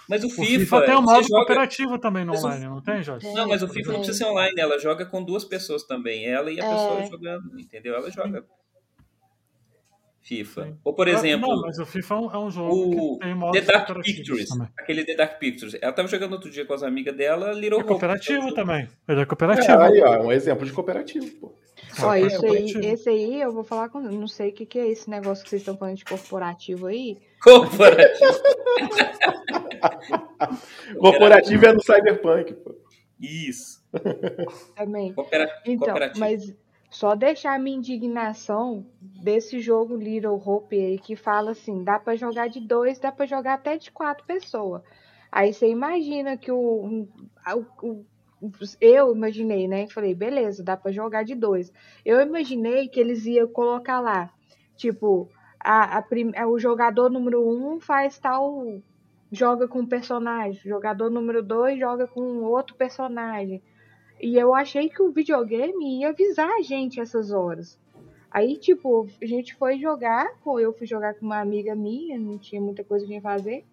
Mas o o FIFA, FIFA, tem um modo joga- cooperativo também no Mas o- online, não tem, Jorge? Não, mas o FIFA não precisa ser online, ela joga com duas pessoas também. Ela e a É. pessoa jogando, entendeu? Ela joga FIFA. Sim. Ou, por exemplo, Não, mas o FIFA é um, é um jogo o que tem modo The Dark cooperativo Pictures. também. Aquele The Dark Pictures. Ela tava jogando outro dia com as amigas dela, Little É Hope. cooperativo também. Ele é É, cooperativo. aí, ó, um exemplo de cooperativo, pô. Ó, É aí, cooperativo. esse aí eu vou falar com. Não sei o que, que é esse negócio que vocês estão falando de corporativo aí. Corporativo. [laughs] Corporativo é no Cyberpunk, pô. Isso. Também. Então, Cooperativo. mas só deixar a minha indignação desse jogo Little Hope aí que fala assim, dá pra jogar de dois, dá pra jogar até de quatro pessoas. Aí você imagina que o, o- o- eu imaginei, né? Falei, beleza, dá pra jogar de dois. Eu imaginei que eles iam colocar lá, tipo, a, a prim- o jogador número um faz tal joga com um personagem, jogador número dois joga com outro personagem. E eu achei que o videogame ia avisar a gente essas horas. Aí, tipo, a gente foi jogar, pô, eu fui jogar com uma amiga minha, não tinha muita coisa pra fazer.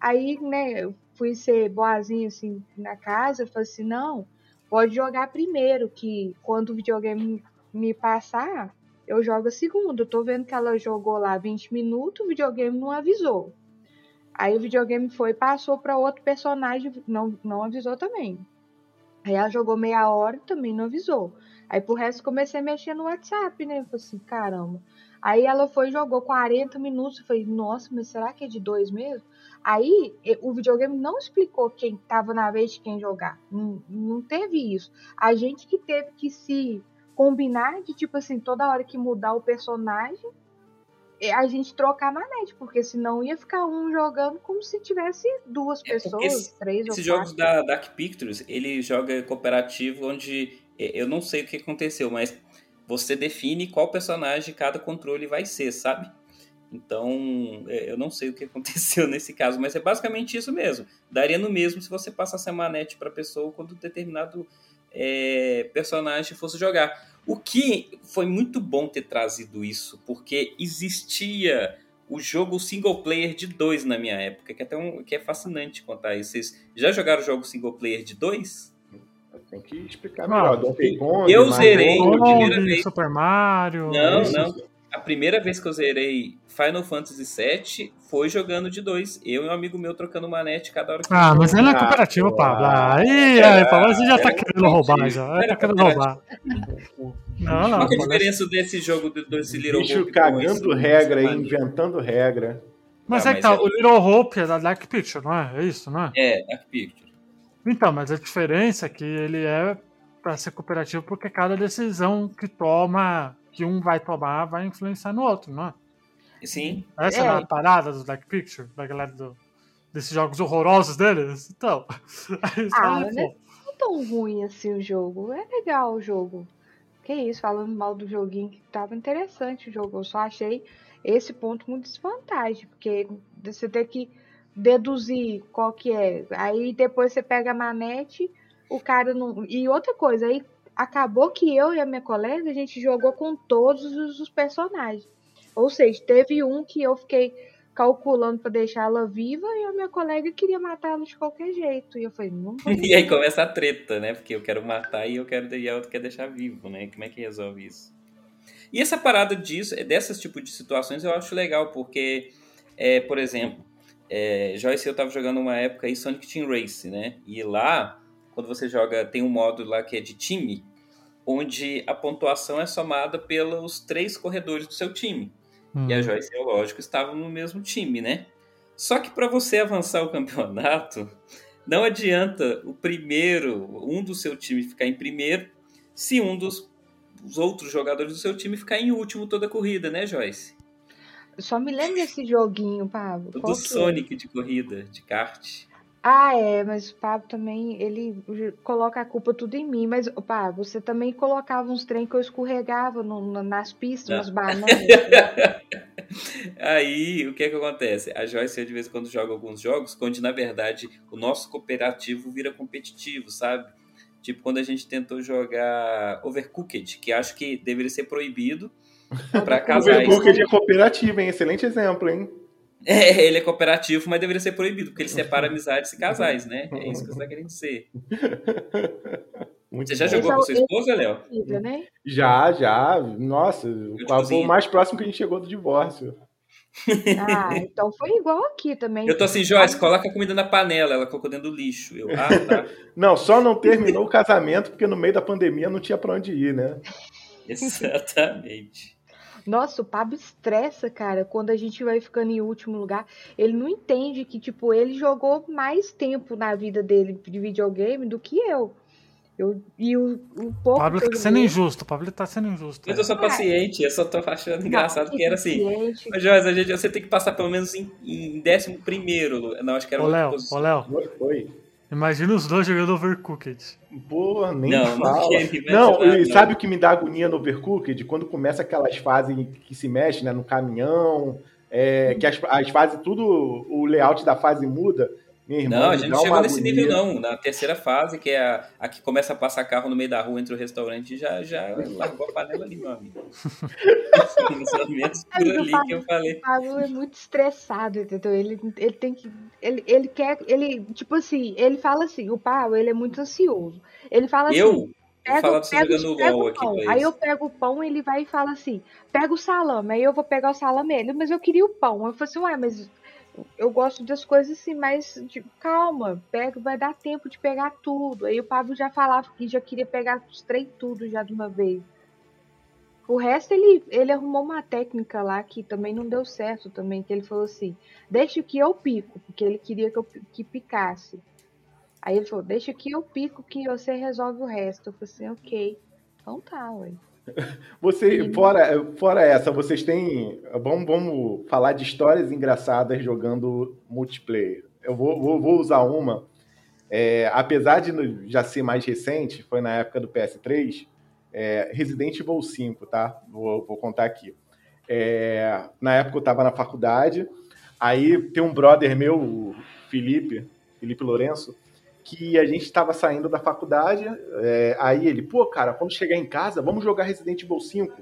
Aí, né, eu fui ser boazinha, assim, na casa, eu falei assim, não, pode jogar primeiro, que quando o videogame me passar, eu jogo a segunda. Eu tô vendo que ela jogou lá 20 minutos, o videogame não avisou. Aí o videogame foi passou pra outro personagem, não, não avisou também. Aí ela jogou meia hora também não avisou. Aí pro resto comecei a mexer no WhatsApp, né? Eu falei assim, caramba. Aí ela foi jogou 40 minutos. Eu falei, nossa, mas será que é de dois mesmo? Aí o videogame não explicou quem tava na vez de quem jogar. Não, não teve isso. A gente que teve que se combinar de, tipo assim, toda hora que mudar o personagem, a gente trocar na net, porque senão ia ficar um jogando como se tivesse duas É, pessoas, esse- três Esses ou jogos quatro. da Dark Pictures, ele joga cooperativo onde é, eu não sei o que aconteceu, mas você define qual personagem cada controle vai ser, sabe? Então, é, eu não sei o que [laughs] aconteceu nesse caso, mas é basicamente isso mesmo. Daria no mesmo se você passasse a manete para a pessoa quando determinado é, personagem fosse jogar. O que foi muito bom ter trazido isso, porque existia o jogo single player de dois na minha época, que é, até um, que é fascinante contar isso. Vocês já jogaram o jogo single player de dois? Tem que explicar melhor. Ah, Donkey Kong, eu Mario zerei a primeira vez. Super Mario. Não, isso. não. A primeira vez que eu zerei Final Fantasy VII foi jogando de dois. Eu e um amigo meu trocando manete cada hora que Ah, mas ele é Ah, cooperativo, Pablo. ah, Aí, era- aí, Pablo, você já tá era querendo roubar já. Aí tá querendo roubar. Não, não. Qual que é a diferença desse jogo do- desse Little Bicho Hope cagando regra aí, inventando regra. Mas Ah, é que tá, é- o Little Hope é da Dark Picture, não é? É isso, não é? É, Dark Picture. Então, mas a diferença é que ele é pra ser cooperativo porque cada decisão que toma, que um vai tomar, vai influenciar no outro, não é? Sim. Essa é, É. a parada do Dark Picture, da galera do, desses jogos horrorosos deles. Então, [laughs] Ah. Não é tão ruim assim o jogo. É legal o jogo. Que isso, falando mal do joguinho, que tava interessante o jogo. Eu só achei esse ponto muito desvantagem, porque você tem que deduzir qual que é. Aí depois você pega a manete, o cara não. E outra coisa, aí acabou que eu e a minha colega, a gente jogou com todos os, personagens. Ou seja, teve um que eu fiquei calculando pra deixar ela viva e a minha colega queria matá-la de qualquer jeito. E eu falei, não [laughs] E aí começa a treta, né? Porque eu quero matar e eu quero e a outra quer deixar vivo, né? Como é que resolve isso? E essa parada disso, dessas tipo de situações eu acho legal, porque, é, por exemplo, é, Joyce e eu tava jogando uma época aí Sonic Team Race, né? E lá, quando você joga, tem um modo lá que é de time, onde a pontuação é somada pelos três corredores do seu time. Hum. E a Joyce e eu, lógico, estavam no mesmo time, né? Só que para você avançar o [laughs] campeonato, não adianta o primeiro, um do seu time ficar em primeiro, se um dos os outros jogadores do seu time ficar em último toda a corrida, né, Joyce? Eu só me lembro desse joguinho, Pablo. Do é? Sonic de corrida, de kart. Ah, é, mas o Pablo também, ele coloca a culpa tudo em mim. Mas, Pablo, você também colocava uns trem que eu escorregava no- no- nas pistas, Ah. umas bananas. [laughs] Aí, o que é que acontece? A Joyce, eu, de vez em quando, joga alguns jogos onde, na verdade, o nosso cooperativo vira competitivo, sabe? Tipo, quando a gente tentou jogar Overcooked, que acho que deveria ser proibido [laughs] para casais. Overcooked é cooperativa, hein? Excelente exemplo, hein? [laughs] É, ele é cooperativo, mas deveria ser proibido, porque ele separa amizades e casais, né? É isso que você tá querendo dizer. Muito Você já bom. jogou com sua esposa, Léo? Né? Já, já. Nossa, foi o mais próximo que a gente chegou do divórcio. Ah, então foi igual aqui também. Eu tô assim, Joyce, coloca a comida na panela. Ela colocou dentro do lixo. Eu, ah, tá. [laughs] Não, só não terminou o casamento porque no meio da pandemia não tinha pra onde ir, né? [laughs] Exatamente. Nossa, o Pablo estressa, cara, quando a gente vai ficando em último lugar. Ele não entende que, tipo, ele jogou mais tempo na vida dele de videogame do que eu. eu e o, o O pouco Pablo tá sendo injusto, o Pablo tá sendo injusto. Mas eu sou paciente, eu só tô achando engraçado Não, que era assim. Mas, Joyce, a gente, você tem que passar pelo menos em, em décimo primeiro. Não, acho que era Ô, Léo, ô, Léo, Foi, foi. Imagina os dois jogando Overcooked. Pô, nem Não, não fala. imaginar, Não, e não. sabe o que me dá agonia no Overcooked? Quando começa aquelas fases que se mexe, né, no caminhão, é, que as, as fases, tudo, o layout da fase muda. Irmã, Não, a gente não chegou nesse agonia. nível, não. Na terceira fase, que é a, a que começa a passar carro no meio da rua entre o restaurante, já, já largou a panela ali, meu amigo. [laughs] Por ali que eu falei. O Pablo é muito estressado, entendeu? Ele, ele tem que. Ele, ele quer. Ele, tipo assim, ele fala assim, o Pablo, ele é muito ansioso. Ele fala assim. Eu, vou Pega, falar pega, jogando pega LOL o aqui pão. pra Aí eu pego o pão, ele vai e fala assim: pega o salame. Aí eu vou pegar o salame. Ele, mas eu queria o pão. Eu falei assim: ué, mas eu gosto das coisas assim, mas calma, pega, vai dar tempo de pegar tudo. Aí o Pablo já falava que já queria pegar os três tudo já de uma vez. O resto ele, ele arrumou uma técnica lá que também não deu certo também, que ele falou assim, deixa que eu pico, porque ele queria que eu que picasse. Aí ele falou, deixa que eu pico que você resolve o resto. Eu falei assim, ok. Então tá, ué. [laughs] Você, fora, fora essa, vocês têm. Vamos, vamos falar de histórias engraçadas jogando multiplayer. Eu vou, vou, vou usar uma É, apesar de já ser mais recente, foi na época do PS3, é, Resident Evil 5, tá? Vou, vou contar aqui. É, na época eu tava na faculdade, aí tem um brother meu, o Felipe, Felipe Lourenço, que a gente tava saindo da faculdade, é, aí ele, pô, cara, quando chegar em casa, vamos jogar Resident Evil 5.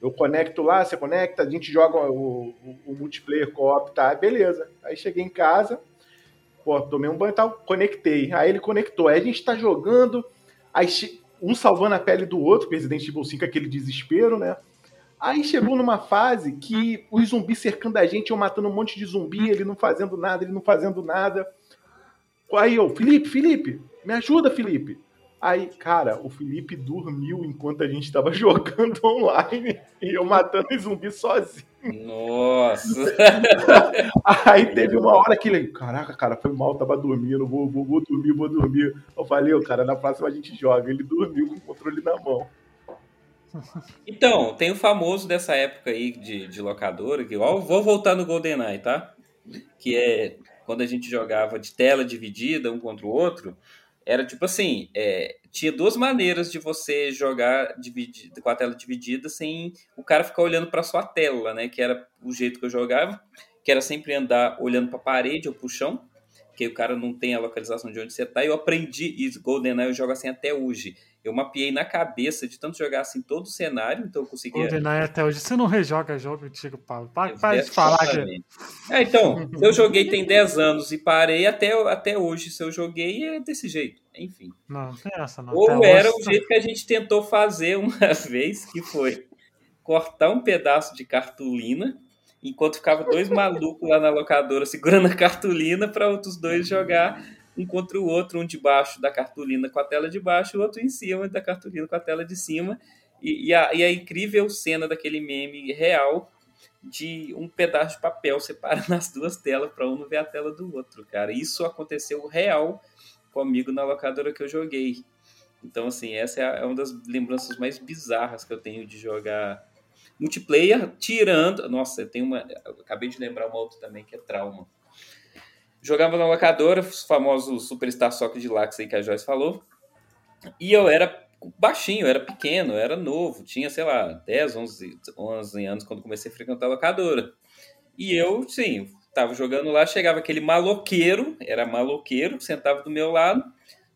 Eu conecto lá, você conecta, a gente joga o, o- o multiplayer co-op, tá? Beleza. Aí cheguei em casa, pô, tomei um banho e tal, conectei. Aí ele conectou. Aí a gente tá jogando, aí um salvando a pele do outro, Resident Evil 5 é aquele desespero, né? Aí chegou numa fase que os zumbis cercando a gente, eu matando um monte de zumbi, ele não fazendo nada, ele não fazendo nada. Aí eu, Felipe, Felipe, me ajuda, Felipe. Aí, cara, o Felipe dormiu enquanto a gente tava [laughs] jogando online e eu matando os zumbis sozinho. Nossa. [laughs] Aí teve uma hora que ele, caraca, cara, foi mal, tava dormindo, vou, vou, vou dormir, vou dormir. Eu falei, "Ô, cara, na próxima a gente joga. Ele dormiu com o controle na mão. Então, tem o famoso dessa época aí de, de locadora, que ó, vou voltar no GoldenEye, tá? Que é quando a gente jogava de tela dividida um contra o outro, era tipo assim, é, tinha duas maneiras de você jogar com a tela dividida sem o cara ficar olhando para sua tela, né? Que era o jeito que eu jogava, que era sempre andar olhando para a parede ou para o chão, que o cara não tem a localização de onde você tá. E eu aprendi isso, GoldenEye eu jogo assim até hoje. Eu mapeei na cabeça de tanto jogar assim todo o cenário, então eu conseguia GoldenEye até hoje. Você não rejoga jogo antigo, Paulo. Para, para de falar que. É, então, se eu joguei tem 10 anos e parei, até, até hoje, se eu joguei, é desse jeito. Enfim. Não, não tem essa não. Ou Até era hoje- o jeito que a gente tentou fazer uma [laughs] vez, que foi cortar um pedaço de cartolina, enquanto ficava dois malucos lá na locadora segurando a cartolina para outros dois jogar contra o outro, um debaixo da cartolina com a tela de baixo o outro em cima da cartolina com a tela de cima. E, e a, e a incrível cena daquele meme real de um pedaço de papel separando [laughs] as duas telas para um não ver a tela do outro, cara. Isso aconteceu real comigo na locadora que eu joguei. Então, assim, essa é, é uma das lembranças mais bizarras que eu tenho de jogar multiplayer, tirando. Nossa, tenho uma. eu acabei de lembrar uma outra também que é trauma. Jogava na locadora, os famosos Superstar Soccer de Lax aí que a Joyce falou. E eu era baixinho, era pequeno, era novo, tinha, sei lá, 10, 11, 11 anos quando comecei a frequentar a locadora. E eu, sim, tava jogando lá, chegava aquele maloqueiro, era maloqueiro, sentava do meu lado,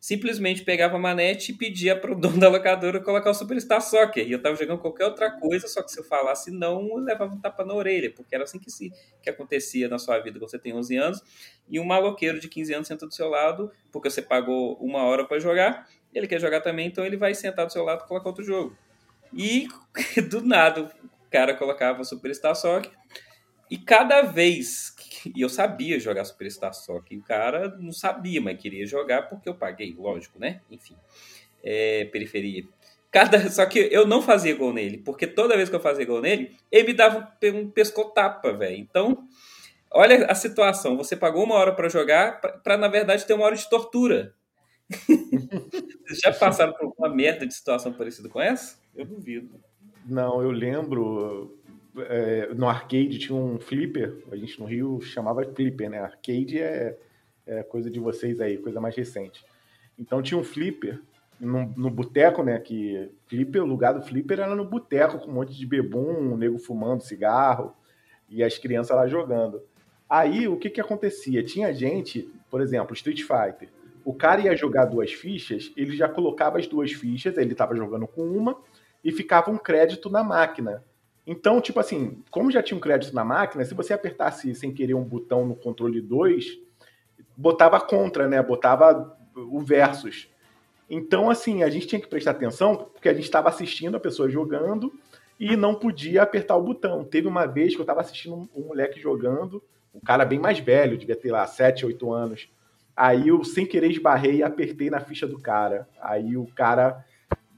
simplesmente pegava a manete e pedia pro [laughs] dono da locadora colocar o Superstar Soccer. E eu tava jogando qualquer outra coisa, só que se eu falasse não, eu levava um tapa na orelha, porque era assim que, se, que acontecia na sua vida quando você tem 11 anos. E um maloqueiro de 15 anos senta do seu lado, porque você pagou uma hora para jogar, ele quer jogar também, então ele vai sentar do seu lado e colocar outro jogo. E [laughs] do nada o cara colocava Superstar Soccer. E cada vez [laughs] e eu sabia jogar Superstar Soccer, o cara não sabia, mas queria jogar porque eu paguei, lógico, né? Enfim, é, periferia. Cada, [laughs] só que eu não fazia gol nele, porque toda vez que eu fazia gol nele, ele me dava um, um pescotapa, velho. Então, olha a situação. Você pagou uma hora pra jogar, pra, na verdade ter uma hora de tortura. [laughs] Vocês já passaram por uma merda de situação parecida com essa? Eu duvido. Não, eu lembro. É, no arcade tinha um flipper, a gente no Rio chamava flipper, né? Arcade é, é coisa de vocês aí, coisa mais recente. Então tinha um flipper no, no boteco, né? Que flipper, o lugar do flipper era no boteco, com um monte de bebum, um nego fumando cigarro e as crianças lá jogando. Aí o que que acontecia? Tinha gente, por exemplo, Street Fighter. O cara ia jogar duas fichas, ele já colocava as duas fichas, ele estava jogando com uma e ficava um crédito na máquina. Então, tipo assim, como já tinha um crédito na máquina, se você apertasse sem querer um botão no controle 2, botava contra, né? Botava o versus. Então, assim, a gente tinha que prestar atenção porque a gente estava assistindo a pessoa jogando e não podia apertar o botão. Teve uma vez que eu estava assistindo um, moleque jogando, um cara bem mais velho, devia ter lá 7, 8 anos. Aí eu, sem querer, esbarrei e apertei na ficha do cara. Aí o cara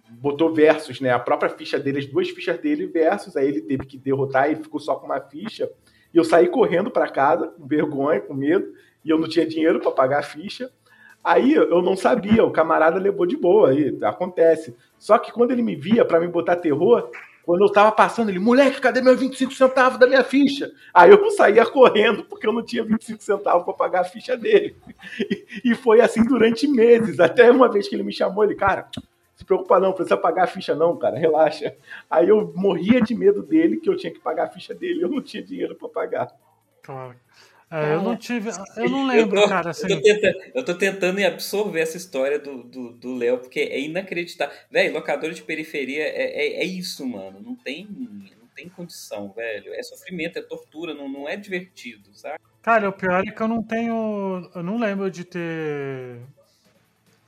botou versus, né? A própria ficha dele, as duas fichas dele versus, aí ele teve que derrotar e ficou só com uma ficha. E eu saí correndo para casa, com vergonha, com medo, e eu não tinha dinheiro para pagar a ficha. Aí eu não sabia, o camarada levou de boa, aí acontece. Só que quando ele me via para me botar terror, Quando eu tava passando, ele, moleque, cadê meus 25 centavos da minha ficha? Aí eu saía correndo, porque eu não tinha 25 centavos para pagar a ficha dele. E, [laughs] e foi assim durante meses. Até uma vez que ele me chamou, ele, cara, se preocupa não, precisa pagar a ficha não, cara, relaxa. Aí eu morria de medo dele, que eu tinha que pagar a ficha dele, eu não tinha dinheiro para pagar. Claro. É, eu não tive. Eu não lembro, eu tô, cara. Assim. Eu tô, tentando, eu tô tentando absorver essa história do Léo, do, Léo, porque é inacreditável. Velho, locador de periferia é, é, é, isso, mano. Não tem, não tem condição, velho. É sofrimento, é tortura, não, não é divertido, sabe? Cara, o pior é que eu não tenho. Eu não lembro de ter.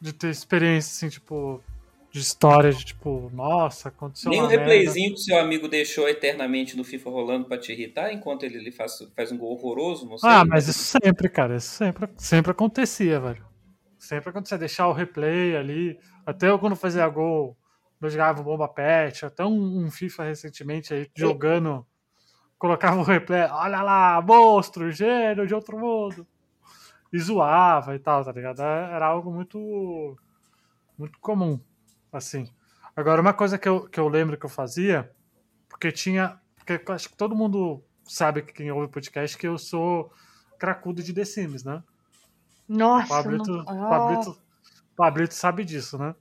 De ter experiência, assim, tipo, de história de tipo, nossa, aconteceu Nem um replayzinho que seu amigo deixou eternamente no FIFA rolando pra te irritar enquanto ele, ele faz, faz um gol horroroso, não sei. Ah, mas isso sempre, cara, isso sempre, sempre acontecia, velho. Sempre acontecia, deixar o replay ali. Até eu quando fazia gol, eu jogava bomba pet, até um, um FIFA recentemente aí jogando, colocava o replay, olha lá, monstro, gênio de outro mundo. E zoava e tal, tá ligado? Era algo muito muito comum assim. Agora, uma coisa que eu, que eu lembro que eu fazia, porque tinha. Porque acho que todo mundo sabe que quem ouve o podcast que eu sou cracudo de The Sims, né? Nossa, Pablito, não... oh. Pablito, Pablito sabe disso, né?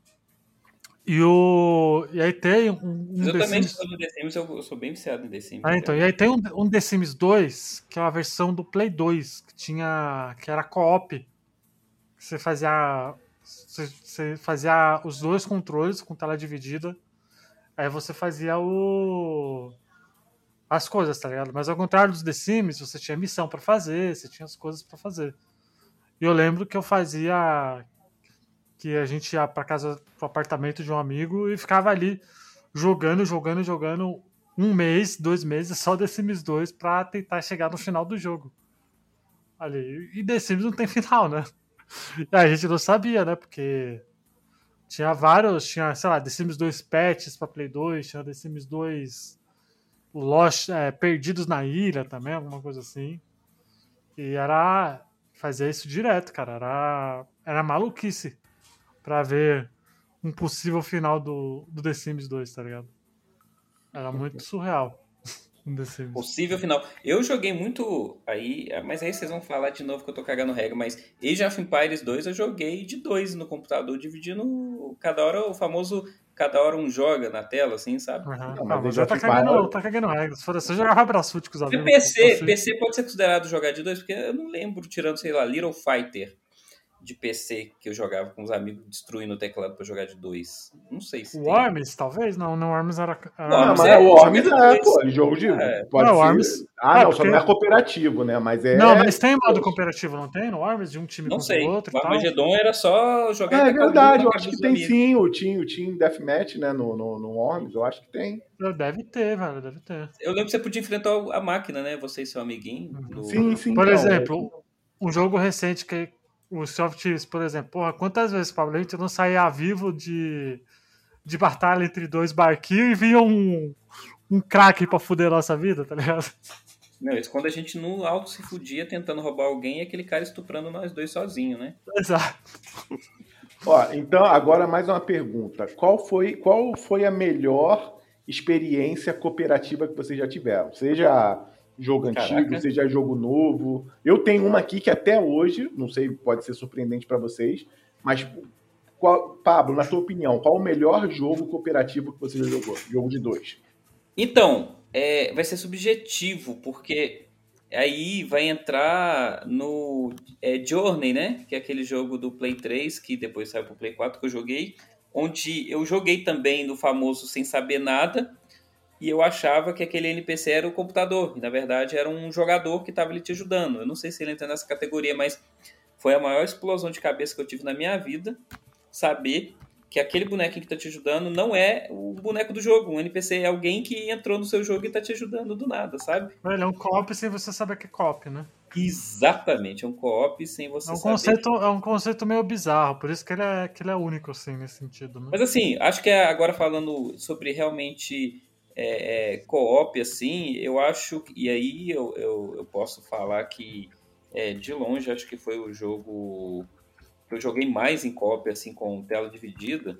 E, o, e aí tem um, um eu The também Sims... sou do The Sims, eu, sou bem viciado em The Sims. Ah, então, e aí tem um, um The Sims 2, que é uma versão do Play 2, que tinha. que era co-op. Você fazia você fazia os dois controles com tela dividida. Aí você fazia o as coisas, tá ligado? Mas ao contrário dos The Sims, você tinha missão para fazer, você tinha as coisas para fazer. E eu lembro que eu fazia que a gente ia para casa, pro apartamento de um amigo e ficava ali jogando, jogando, jogando um mês, dois meses só The Sims 2 para tentar chegar no final do jogo. Ali. E The Sims não tem final, né? [laughs] a gente não sabia, né? Porque tinha vários, tinha, sei lá, The Sims 2 patches pra Play 2, tinha The Sims 2 Lost, é, Perdidos na Ilha também, alguma coisa assim. E era. Fazia isso direto, cara. Era, era maluquice pra ver um possível final do, do The Sims 2, tá ligado? Era muito surreal. Possível final. Eu joguei muito aí, mas aí vocês vão falar de novo que eu tô cagando regra, mas Age of Empires 2 eu joguei de dois no computador, dividindo cada hora o famoso cada hora um joga na tela, assim, sabe? Uhum. Não, mas não, já tá cagando, tá cagando regras. Se você jogar Brasfoot com os amigos. PC, PC pode ser considerado jogar de dois, porque eu não lembro, tirando, sei lá, Little Fighter de PC que eu jogava com os amigos destruindo o teclado pra jogar de dois. Não sei se. O Worms, talvez? Não, não, Worms era. era... Não, mas é, o Worms é, pô, jogo de. É. Pode não, ser... Worms... Ah, é, não, porque... só não é cooperativo, né? Mas é. Não, mas tem modo cooperativo, não tem? No Worms, de um time não contra sei. o outro. O Armageddon era só jogar. É, é verdade, eu acho que tem amigos. sim o Team, o team Deathmatch, né? No, no, no Worms, eu acho que tem. Deve ter, velho, deve ter. Eu lembro que você podia enfrentar a máquina, né? Você e seu amiguinho. Do... Sim, sim. Por então, exemplo, um jogo recente que o Soft por exemplo, porra, quantas vezes, Pablo, a gente não saía vivo de, de batalha entre dois barquinhos e vinha um, um craque pra fuder a nossa vida, tá ligado? Não, isso quando a gente no alto se fudia tentando roubar alguém e aquele cara estuprando nós dois sozinho, né? Exato. Ó, então, agora mais uma pergunta. Qual foi, qual foi a melhor experiência cooperativa que vocês já tiveram? Seja jogo Caraca. antigo, seja jogo novo. Eu tenho uma aqui que até hoje, não sei, pode ser surpreendente para vocês, mas qual, Pablo, na tua opinião, qual o melhor jogo cooperativo que você já jogou? Jogo de dois. Então, é, vai ser subjetivo, porque aí vai entrar no é, Journey, né? Que é aquele jogo do Play 3, que depois saiu pro Play 4 que eu joguei, onde eu joguei também no famoso sem saber nada, e eu achava que aquele NPC era o computador, e na verdade era um jogador que estava ali te ajudando. Eu não sei se ele entra nessa categoria, mas foi a maior explosão de cabeça que eu tive na minha vida saber que aquele bonequinho que está te ajudando não é o boneco do jogo. Um NPC é alguém que entrou no seu jogo e está te ajudando do nada, sabe? Ele é um co-op sem você saber que é co-op, né? Exatamente, é um co-op sem você é um saber. Conceito, é um conceito meio bizarro, por isso que ele é, que ele é único, assim, nesse sentido. Né? Mas assim, acho que é agora falando sobre realmente é, é, co-op, assim, eu acho, e aí eu, eu, eu posso falar que é, de longe acho que foi o jogo que eu joguei mais em co-op, assim, com tela dividida,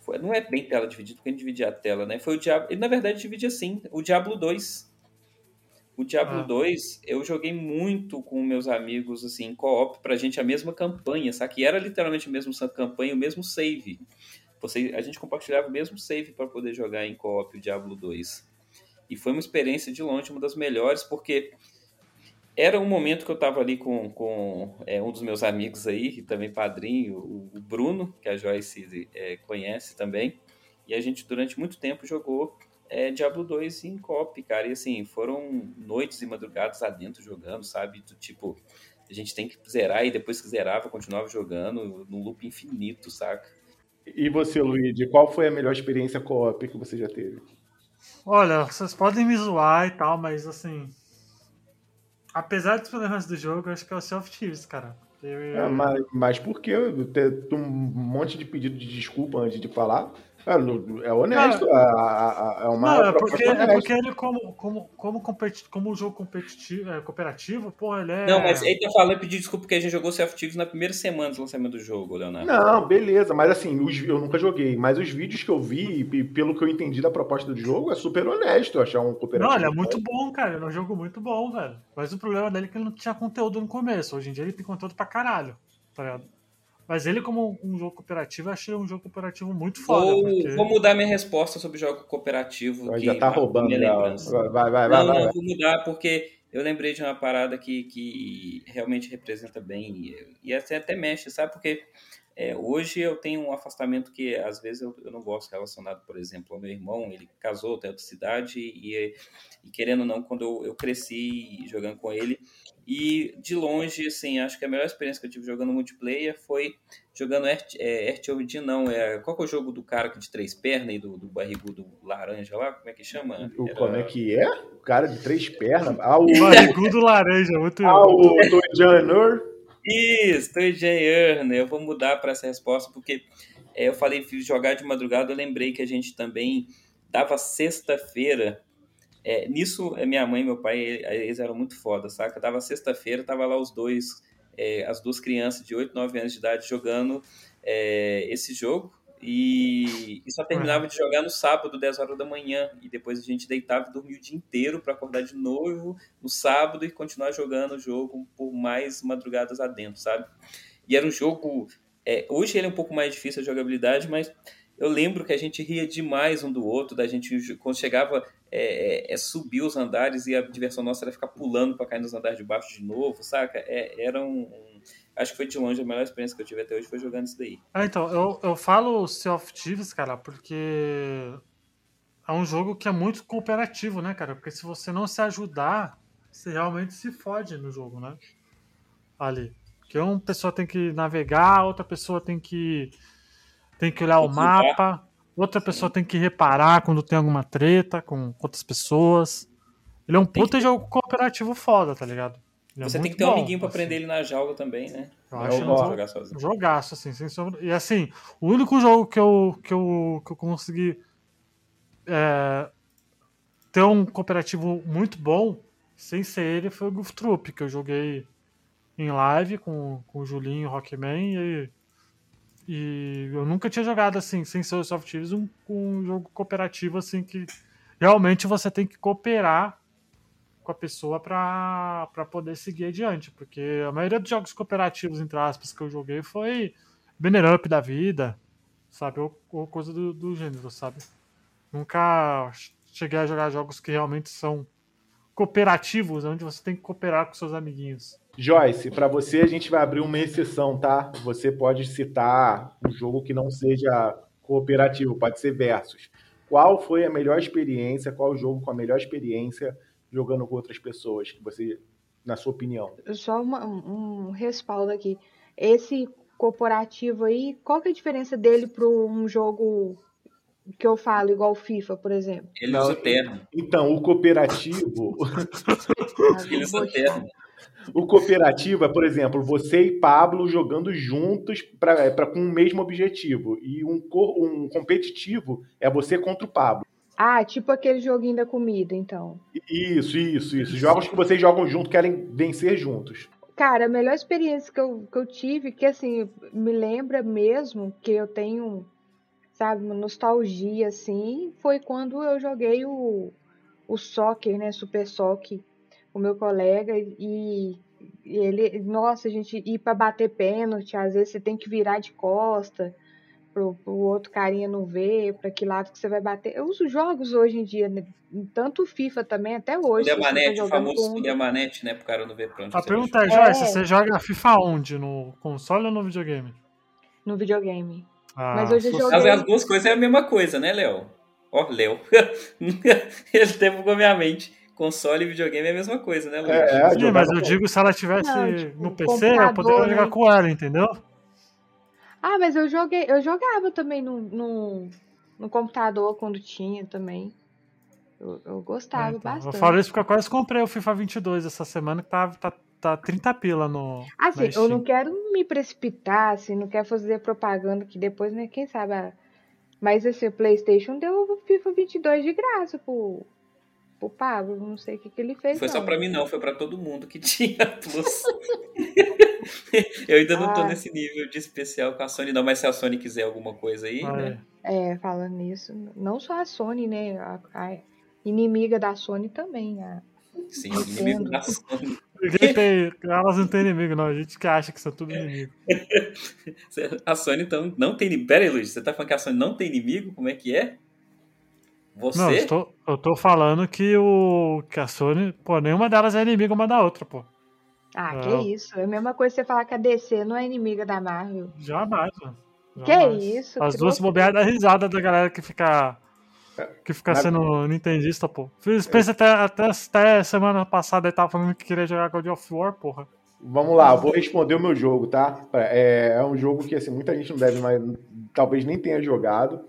Foi- não é bem tela dividida, porque a gente dividia a tela, né? Foi o Diablo. E na verdade dividia sim. O Diablo 2. O Diablo Ah. 2, eu joguei muito com meus amigos, assim, em co-op, pra gente a mesma campanha, sabe? Que era literalmente a mesma campanha, o mesmo save. Você, a gente compartilhava o mesmo save para poder jogar em co-op o Diablo 2. E foi uma experiência de longe, uma das melhores, porque era um momento que eu estava ali com, com é, um dos meus amigos aí, também padrinho, o, o Bruno, que a Joyce é, conhece também. E a gente, durante muito tempo, jogou é, Diablo 2 em cop, cara. E assim, foram noites e madrugadas adentro jogando, sabe? Do tipo, a gente tem que zerar e depois que zerava, continuava jogando num loop infinito, saca? E você, Luigi, qual foi a melhor experiência co-op que você já teve? Olha, vocês podem me zoar e tal, mas assim. Apesar dos problemas do jogo, eu acho que é o Sea of Thieves, cara. Eu- Ah, mas, mas por que ter um monte de pedido de desculpa antes de falar? É, no- é honesto, a- a- a- é uma Não, é proposta porque, é honesta. porque ele, como, como, como, competi como um jogo competitivo, é, cooperativo, porra, ele é. Não, mas ele tá falando, pedir desculpa porque a gente jogou Sea of Thieves na primeira semana do lançamento do jogo, Leonardo. Não, beleza, mas assim, os- eu nunca joguei, mas os vídeos que eu vi, e pelo que eu entendi da proposta do jogo, é super honesto achar um cooperativo. Não, ele é muito bom, cara. Ele é um jogo muito bom, velho. Mas o problema dele é que ele não tinha conteúdo no começo. Hoje em dia ele tem conteúdo pra caralho, tá ligado? Mas ele, como um jogo cooperativo, eu achei um jogo cooperativo muito foda. Vou, porque... vou mudar minha resposta sobre jogo cooperativo. Que Já tá roubando minha já. lembrança. Vai, vai, vai. não, vai, não, vai. vou mudar porque eu lembrei de uma parada que, que realmente representa bem e, e até, até mexe, sabe? Porque é, hoje eu tenho um afastamento que às vezes eu, eu não gosto relacionado, por exemplo, ao meu irmão, ele casou, tem outra cidade e, e querendo ou não, quando eu, eu cresci jogando com ele e de longe, assim, acho que a melhor experiência que eu tive jogando multiplayer foi jogando Earth, é, Earth não, é, qual que é o jogo do cara de três pernas e do, do barrigudo laranja lá, como é que chama? O, Era- Como é que é? O cara de três pernas. Ah, o, [laughs] Barrigudo laranja, muito. ah, o Tojanor. Isso, tô Earner. Eu vou mudar para essa resposta porque é, eu falei jogar de madrugada. Eu lembrei que a gente também dava sexta-feira. É, nisso, é, minha mãe e meu pai, eles eram muito foda, saca? Dava sexta-feira, tava lá os dois, é, as duas crianças de 8, 9 anos de idade jogando é, esse jogo. E, e só terminava de jogar no sábado, 10 horas da manhã. E depois a gente deitava e dormia o dia inteiro para acordar de novo no sábado e continuar jogando o jogo por mais madrugadas adentro, sabe? E era um jogo. é, hoje ele é um pouco mais difícil a jogabilidade, mas eu lembro que a gente ria demais um do outro, da gente quando chegava é, é, subir os andares e a diversão nossa era ficar pulando para cair nos andares de baixo de novo, saca? É, era um- Acho que foi de longe a melhor experiência que eu tive até hoje foi jogando isso daí. Ah, então, eu, eu falo Sea of Thieves, cara, porque é um jogo que é muito cooperativo, né, cara? Porque se você não se ajudar, você realmente se fode no jogo, né? Ali. Porque uma pessoa tem que navegar, outra pessoa tem que tem que olhar o Observar. mapa, outra pessoa tem que reparar quando tem alguma treta com outras pessoas. Ele é um puta jogo cooperativo foda, tá ligado? Ele é Você tem muito que ter um bom, amiguinho pra assim. prender ele na jaula também, né? Eu acho um pra bom. jogar sozinho. jogaço, assim, sem sombra. E assim, o único jogo que eu, que eu, que eu consegui é, ter um cooperativo muito bom, sem ser ele, foi o Goof Troop, que eu joguei em live com, com o Julinho e o Rockman. E, e eu nunca tinha jogado assim, sem ser o Soft Thieves, um, um jogo cooperativo assim que realmente você tem que cooperar com a pessoa pra poder seguir adiante, porque a maioria dos jogos cooperativos, entre aspas, que eu joguei foi Banner Up da vida, sabe? Ou, ou coisa do, do gênero, sabe? Nunca cheguei a jogar jogos que realmente são cooperativos, onde você tem que cooperar com seus amiguinhos. Joyce, para você a gente vai abrir uma exceção, tá? Você pode citar um jogo que não seja cooperativo, pode ser versus. Qual foi a melhor experiência? Qual o jogo com a melhor experiência jogando com outras pessoas? Que você, na sua opinião? Só uma- um respaldo aqui. Esse corporativo aí, qual que é a diferença dele para um jogo que eu falo, igual o FIFA, por exemplo? Ele Não, usa terno. Então, o cooperativo, [laughs] Ele usa terno. o cooperativo é, por exemplo, você e Pablo jogando juntos pra, pra- com o mesmo objetivo. E um, co- um competitivo é você contra o Pablo. Ah, tipo aquele joguinho da comida, então. Isso, isso, isso. Jogos que vocês jogam junto querem vencer juntos. Cara, a melhor experiência que eu, que eu tive, que assim, me lembra mesmo que eu tenho sabe, uma nostalgia, assim, foi quando eu joguei o, o soccer, né, Super Soccer, com meu colega, e, e ele, nossa, a gente ir para bater pênalti, às vezes você tem que virar de costa, pro, pro outro carinha não ver, para que lado que você vai bater. Eu uso jogos hoje em dia, né? tanto FIFA também, até hoje. Tá manete, o famoso manete, né? Pro cara não ver pra onde A você pergunta é, É. Joyce, você joga FIFA onde? No console ou no videogame? no videogame. Ah, Mas hoje eu joguei- As, as duas coisas é a mesma coisa, né, Léo? Ó, Léo. [laughs] Ele bugou minha mente. Console e videogame é a mesma coisa, né, Luiz? É, é, Sim, mas eu digo se ela tivesse Não, tipo, no PC, eu poderia jogar né? com ela, entendeu? Ah, mas eu joguei, eu jogava também no, no, no computador quando tinha também. Eu, eu gostava É, então, eu bastante. falo isso porque eu quase comprei o FIFA 22 essa semana, que tá, tá, tá 30 pila no. Assim, eu não quero me precipitar, assim, não quero fazer propaganda que depois, né, quem sabe. Mas assim, o PlayStation deu o FIFA 22 de graça pro, pro Pablo, não sei o que, que ele fez. Foi só não. pra mim, não, foi pra todo mundo que tinha [laughs] Plus. [laughs] [laughs] eu ainda não tô Ah. nesse nível de especial com a Sony, não, mas se a Sony quiser alguma coisa aí, Olha né? aí. É, falando nisso, não só a Sony, né? A, a inimiga da Sony também. A, Sim, inimigo da Sony. Ninguém tem. Elas não têm inimigo, não. A gente que acha que são tudo inimigo. [laughs] A Sony então não tem inimigo. Pera aí, Luiz, você tá falando que a Sony não tem inimigo? Como é que é? Você? Não, eu estou, eu tô falando que o. que a Sony. Pô, nenhuma delas é inimiga uma da outra, pô. Ah, Não. que isso? É a mesma coisa você falar que a DC não é inimiga da Marvel. Jamais, mano. Que Jamais. isso? As que duas bobeadas da risada da galera que fica. Que fica Na- sendo nintendista, pô. Spencer até, até, até semana passada ele tava falando que queria jogar God of War, porra. Vamos lá, vou responder o meu jogo, tá? É, é um jogo que assim, muita gente não deve mais, talvez nem tenha jogado,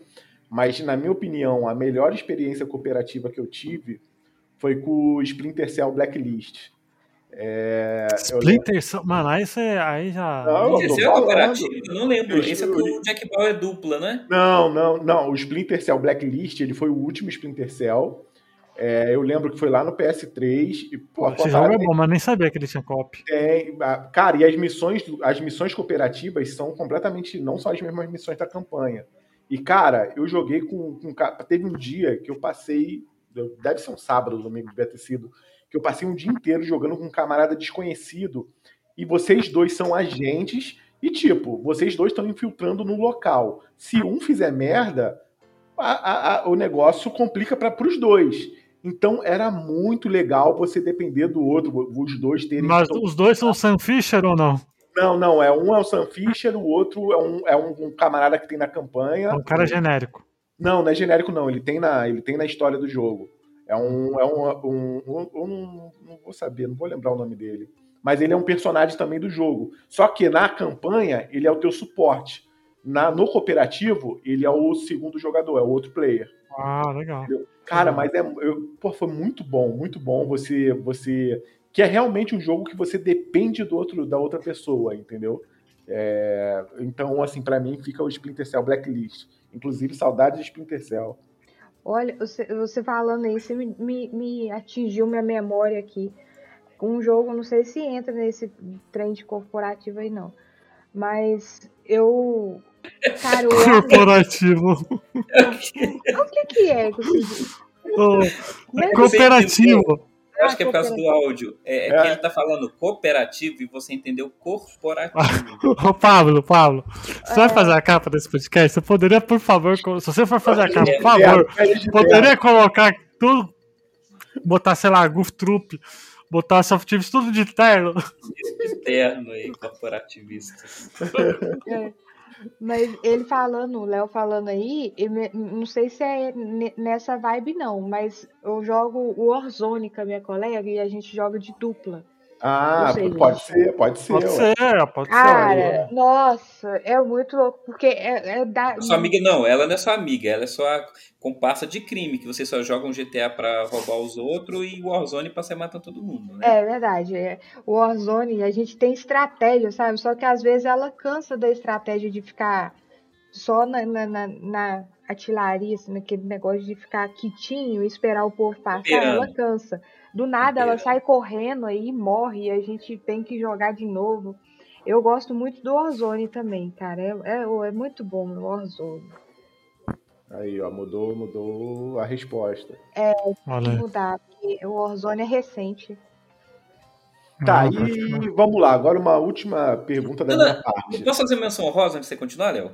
mas na minha opinião, a melhor experiência cooperativa que eu tive foi com o Splinter Cell Blacklist. É, eu Splinter Cell. Mano, aí você. Aí já. Não, Esse tô é cooperativo? Eu não lembro. Esse Esse é eu- com o Jack Bauer é dupla, né? Não, não, não. O Splinter Cell Blacklist, ele foi o último Splinter Cell. É, eu lembro que foi lá no PS3 e pô, Esse jogo é bom, mas nem sabia que ele tinha copy. tem, a- cara, e as missões, do- as missões cooperativas são completamente não são as mesmas missões da campanha. E cara, eu joguei com, com teve um dia que eu passei, deve ser um sábado, domingo deve ter sido, que eu passei um dia inteiro jogando com um camarada desconhecido e vocês dois são agentes e tipo, vocês dois estão infiltrando no local. Se um fizer merda, a- a- a- o negócio complica para os dois. Então era muito legal você depender do outro, os dois terem. Mas os dois são Sam Fisher ou não? Não, não, é um é o Sam Fisher, o outro é um, é um, um camarada que tem na campanha. É um cara genérico. Não, não é genérico, não. Ele tem na, ele tem na história do jogo. É um. É um, um, um- um- Não vou saber, não vou lembrar o nome dele. Mas ele é um personagem também do jogo. Só que na campanha, ele é o teu suporte. Na, no cooperativo, ele é o segundo jogador, é o outro player. Ah, legal. Cara, Uhum. mas é, eu, pô, foi muito bom, muito bom você, você, que é realmente um jogo que você depende do outro, da outra pessoa, entendeu? É, então, assim, pra mim fica o Splinter Cell Blacklist. Inclusive, saudades de Splinter Cell. Olha, você, você falando você me, me, me atingiu minha memória aqui. Um jogo, não sei se entra nesse trem de corporativo aí, não. Mas eu. Cara, [laughs] Corporativo. [laughs] o que, que é que- Cooperativo. Eu acho que é por causa do cooperativo. áudio. É, é É. que ele tá falando cooperativo e você entendeu corporativo. [laughs] Ô, Pablo, Pablo, você É. vai fazer a capa desse podcast? Você poderia, por favor, se você for fazer a capa, por É, favor, férias de poderia colocar tudo, botar, sei lá, Goof Troop, botar Softives tudo de terno. Eterno aí, corporativistas. [laughs] Mas ele falando, o Léo falando aí, não sei se é ne- nessa vibe não, mas eu jogo o Warzone com a minha colega e a gente joga de dupla. Ah, pode ser, pode ser. Pode ser, pode ser. Cara, nossa, é muito louco, porque é, é da. Sua amiga não, ela não é sua amiga, ela é sua comparsa de crime, que você só joga um GTA pra roubar os outros e o Warzone pra você matar todo mundo, né? É verdade. É. O Warzone, a gente tem estratégia, sabe? Só que às vezes ela cansa da estratégia de ficar só na, na, na, na artilharia, assim, naquele negócio de ficar quietinho e esperar o povo passar. Esperando. Ela cansa. Do nada ela sai correndo aí, morre e a gente tem que jogar de novo. Eu gosto muito do Warzone também, cara. É, é, é muito bom o Warzone. Aí, ó, mudou, mudou a resposta. Olha aí. Mudar, porque o Warzone é recente. Tá, Ah, e vamos lá. Agora uma última pergunta da Não, minha parte. Posso fazer menção honrosa antes de você continuar, Léo?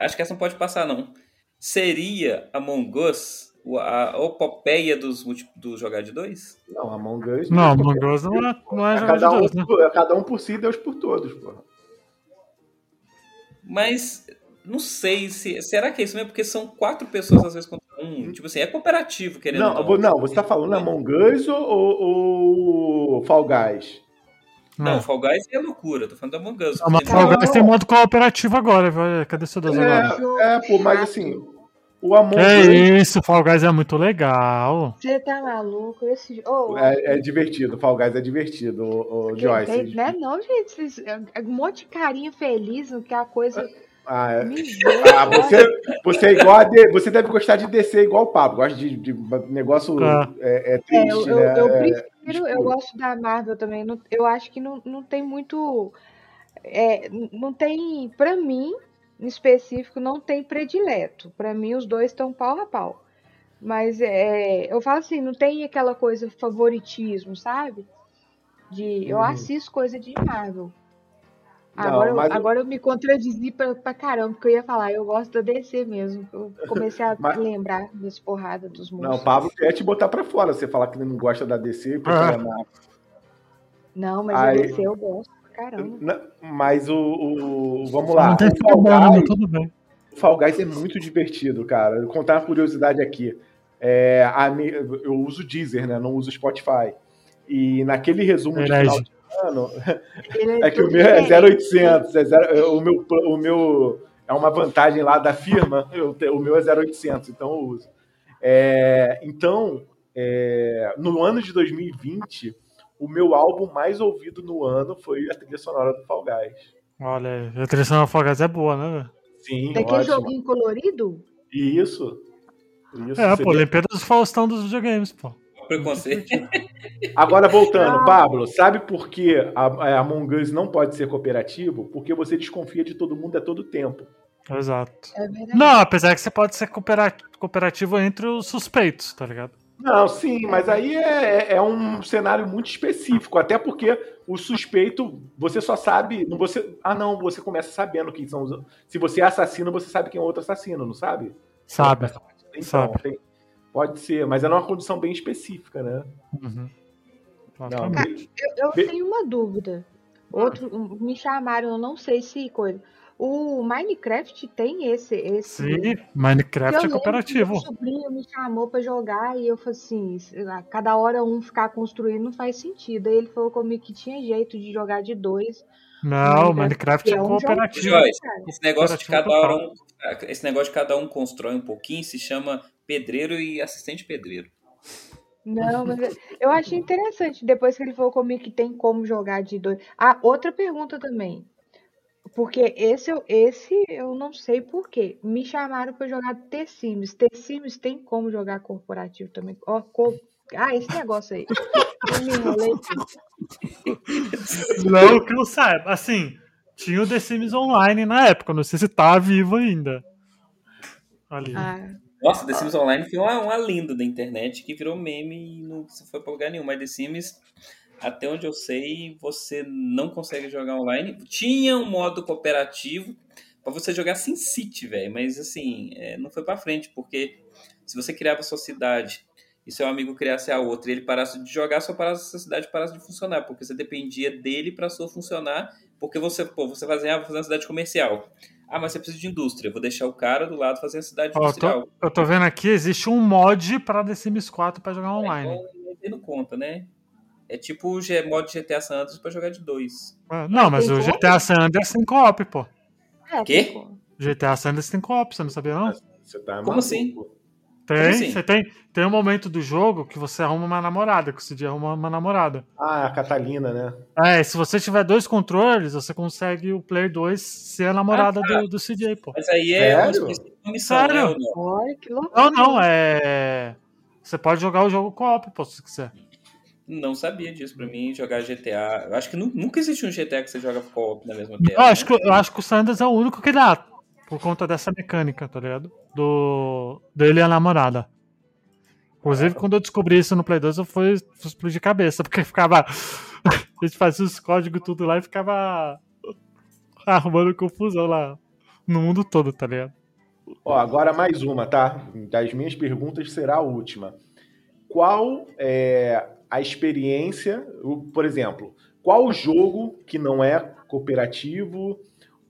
Acho que essa não pode passar, não. Seria Among Us a opopeia dos, do jogar de dois? Não, Among Us. Não, Among Us não é, não é É jogar de cada, um, dois, né? por- é cada um por si, Deus por todos, porra. Mas não sei se. Será que é isso mesmo? Porque são quatro pessoas às vezes contra um. Tipo assim, é cooperativo, querendo Não, vou- não, você tá falando Among Us ou, ou, ou Fall Guys? Não, Não. Fall Guys é loucura, tô falando do Among Us. Ah, mas Fall Guys tem modo cooperativo agora, vai. Cadê seu Deus agora? É, é, pô, mas assim, o Among Us isso, Fall Guys é muito legal. Você tá maluco? Esse... Oh, é, é divertido, Fall Guys é divertido, o, o Joyce. tem- né? Não, gente, vocês- é um monte de carinha feliz no que a coisa Ah, é. Ah, você, você é igual a de- você deve gostar de descer igual o Pablo, gosta de, de negócio Ah. é, é É, triste, eu, eu, né? eu É, prefiro, eu gosto da Marvel também. não- eu acho que não, não tem muito. é, não tem, pra mim, em específico, não tem predileto. Pra mim, os dois estão pau a pau. Mas é, eu falo assim, não tem aquela coisa favoritismo, sabe? De eu Uhum. assisto coisa de Marvel. Não, Agora, eu, mas eu- agora eu me contradizi pra, pra caramba, porque eu ia falar, eu gosto da DC mesmo. Eu comecei a [laughs] Mas- lembrar das porradas dos Não, monstros. o Pablo quer te botar pra fora, você falar que ele não gosta da DC, porque Ah. é [laughs] na- Não, mas Aí- a DC eu gosto caramba. Mas o, o- Vamos lá. não tem o Fall? Guys, mas tudo bem. o Fall Guys é muito divertido, cara. Vou contar uma curiosidade aqui. É, a eu uso o Deezer, né? Não uso o Spotify. E naquele resumo de Herege. final de ano, Ele é [laughs] que o meu é diferente. 0800. É zero- é o, meu, o meu é uma vantagem lá da firma. eu te- o meu é 0800, então eu uso. É, então, é, no ano de 2020, o meu álbum mais ouvido no ano foi a trilha sonora do Fall Guys. Olha aí, a trilha sonora do Fall Guys é boa, né? velho? Sim, Daquele ótimo. joguinho colorido? Isso. Isso. É, você pô, vê. Olimpíada dos Faustão dos videogames, pô. Preconceito. Agora voltando, Ah. Pablo, sabe por que a, a Among Us não pode ser cooperativo? Porque você desconfia de todo mundo a todo tempo. Exato. É. Não, apesar que você pode ser coopera- cooperativo entre os suspeitos, tá ligado? Não, sim, mas aí é, é- é um cenário muito específico, até porque o suspeito, você só sabe. não Você, ah, não, você começa sabendo quem são os. Se você é assassino, você sabe quem é o outro assassino, não sabe? Sabe. Então, Sabe. tem- pode ser, mas é numa condição bem específica, né? Uhum. Não. Eu, eu tenho uma dúvida. Outro, me chamaram, eu não sei se coisa. O Minecraft tem esse. esse Sim, Minecraft Eu é cooperativo. Meu sobrinho me chamou pra jogar e eu falei assim: a cada hora um ficar construindo não faz sentido. Aí ele falou comigo que tinha jeito de jogar de dois. Não, Minecraft Minecraft é é um jogo. cooperativo. Joyce, esse negócio de cada hora um, esse negócio de cada um constrói um pouquinho se chama pedreiro e assistente pedreiro. Não, mas eu- eu achei interessante depois que ele falou comigo que tem como jogar de dois. Ah, outra pergunta também. Porque esse, eu- esse eu não sei por quê. Me chamaram pra jogar The Sims. The Sims tem como jogar corporativo também. Ó, co- Ah, esse negócio aí. Eu me enrolei aqui. Não que eu saiba. Assim, tinha o The Sims Online na época, não sei se tá vivo ainda. Ali. Ah, Nossa, The Sims Online foi uma, uma lenda da internet que virou meme e não foi pra lugar nenhum. Mas The Sims, até onde eu sei, você não consegue jogar online. Tinha um modo cooperativo pra você jogar SimCity, velho. Mas assim, é, não foi pra frente, porque se você criava a sua cidade e seu amigo criasse a outra e ele parasse de jogar, sua, parasse, cidade parasse de funcionar, porque você dependia dele pra sua funcionar, porque você, pô, você fazia, ah, vou fazer uma cidade comercial. Ah, mas você precisa de indústria. Vou deixar o cara do lado fazer a cidade eu, industrial. tô, eu tô vendo aqui, existe um mod pra The Sims 4 pra jogar online. Então, ele não conta, né? É tipo o G- modo GTA San Andreas pra jogar de dois. Ah, Não, mas tem o? GTA San Andreas tem co-op, pô. é, Quê? GTA San Andreas tem co-op, você não sabia não? Você tá Como assim? Tem, assim? você tem, tem um momento do jogo que você arruma uma namorada, que o Cid arruma uma namorada. Ah, a Catalina, né? É, se você tiver dois controles, você consegue o Player 2 ser a namorada do, do CJ, pô. Mas aí é uma Sério? missão, né? não? Olha que loucura. Não, não, é. Você pode jogar o jogo co-op, pô, se quiser. Não sabia disso. Pra mim, jogar GTA. Eu acho que nu- nunca existiu um GTA que você joga co-op na mesma Eu tela. acho, que, eu acho que o Sanders é o único que dá. por conta dessa mecânica, tá ligado? Do dele e a namorada. Inclusive, quando eu descobri isso no Play 2, eu fui, fui explodir cabeça, [laughs] porque ficava. A gente fazia os códigos tudo lá e ficava arrumando confusão lá no mundo todo, tá ligado? Ó, agora mais uma, tá? Das minhas perguntas será a última. Qual é a experiência, por exemplo, qual jogo que não é cooperativo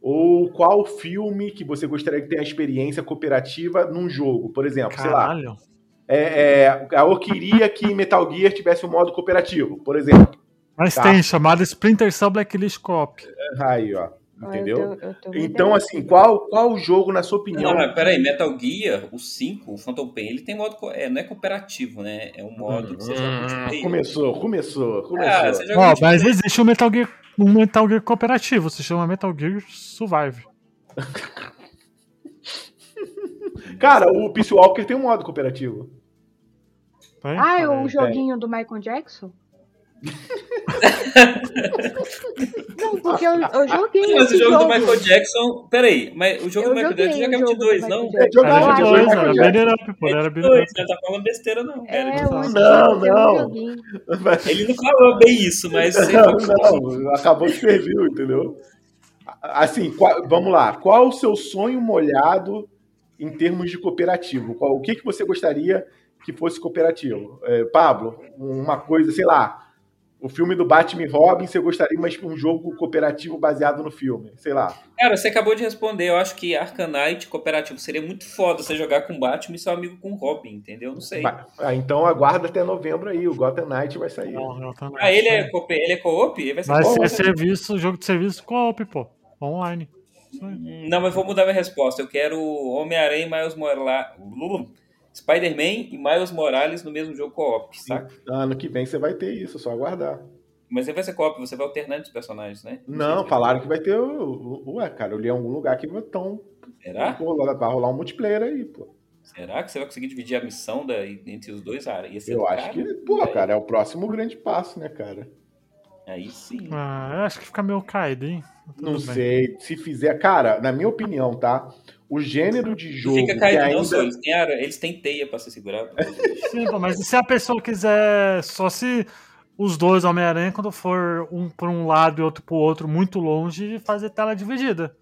ou qual filme que você gostaria de ter a experiência cooperativa num jogo? Por exemplo, sei lá, Caralho. é, é, eu queria que Metal Gear tivesse um modo cooperativo, por exemplo. Mas Tá. tem, chamado Splinter Cell Blacklist Co-op. Aí, Ó, entendeu? Eu tenho- eu uma Então, assim, qual, qual jogo, na sua opinião, Não, mas peraí, Metal Gear, o 5, o Phantom Pain, ele tem modo. É, não é cooperativo, né? É um modo que você joga Hum, multiplayer. começou, começou, começou. Ah, multiplayer. mas existe um Metal Gear, um Metal Gear cooperativo, se chama Metal Gear Survive. [laughs] Cara, o Peace Walker tem um modo cooperativo. Tá? Ah, É, o joguinho do Michael Jackson? Não, porque eu, eu joguei Mas esse o jogo do jogo. Michael Jackson. Peraí, mas o jogo Eu do Michael Jackson já o é jogo de do 2, Michael não? Jackson. Jogava Era de jogo dois, era beat'em up, pô, É era de dois, up. você não tá falando besteira, não. Era de É, dois. o Não, não. Ele não falou bem isso, mas Não, não, acabou de servir, entendeu? Assim, qual- vamos lá. Qual o seu sonho molhado em termos de cooperativo? Qual, o que, que você gostaria que fosse cooperativo? É, Pablo, uma coisa, sei lá, o filme do Batman e Robin, você gostaria, mas um jogo cooperativo baseado no filme, sei lá. Cara, você acabou de responder. Eu acho que Arcanite cooperativo seria muito foda você jogar com Batman e seu amigo com Robin, entendeu? Não sei. Ah, então aguarda até novembro aí, o Gotham Knight vai sair. Não, não, tá Ah, ele é, co- ele é co-op? Ele vai ser Vai ser serviço, jogo de serviço co-op, pô. Online. Não, mas vou mudar minha resposta. Eu quero Homem-Aranha e Miles Morales. Spider-Man e Miles Morales no mesmo jogo co-op, saca? Ano que vem você vai ter isso, é só aguardar. Mas ele vai ser co-op, você vai alternando os personagens, né? Não, sei. falaram que vai ter o. o- Ué, cara, eu li em algum lugar que então, Será? vai rolar, vai rolar um multiplayer aí, pô. Será que você vai conseguir dividir a missão da, entre os dois? Ah, ia ser Eu acho cara. que, pô, cara, é o próximo grande passo, né, cara? Aí sim. Ah, eu acho que fica meio caído, hein? Tudo Não bem. sei. Se fizer. Cara, na minha opinião, tá? O gênero de jogo fica que caído, ainda. não, só. Eles têm, eles têm teia pra se segurar. [laughs] Sim, pô, mas e se a pessoa quiser só se os dois Homem-Aranha, quando for um por um lado e outro pro outro, muito longe, fazer tela dividida?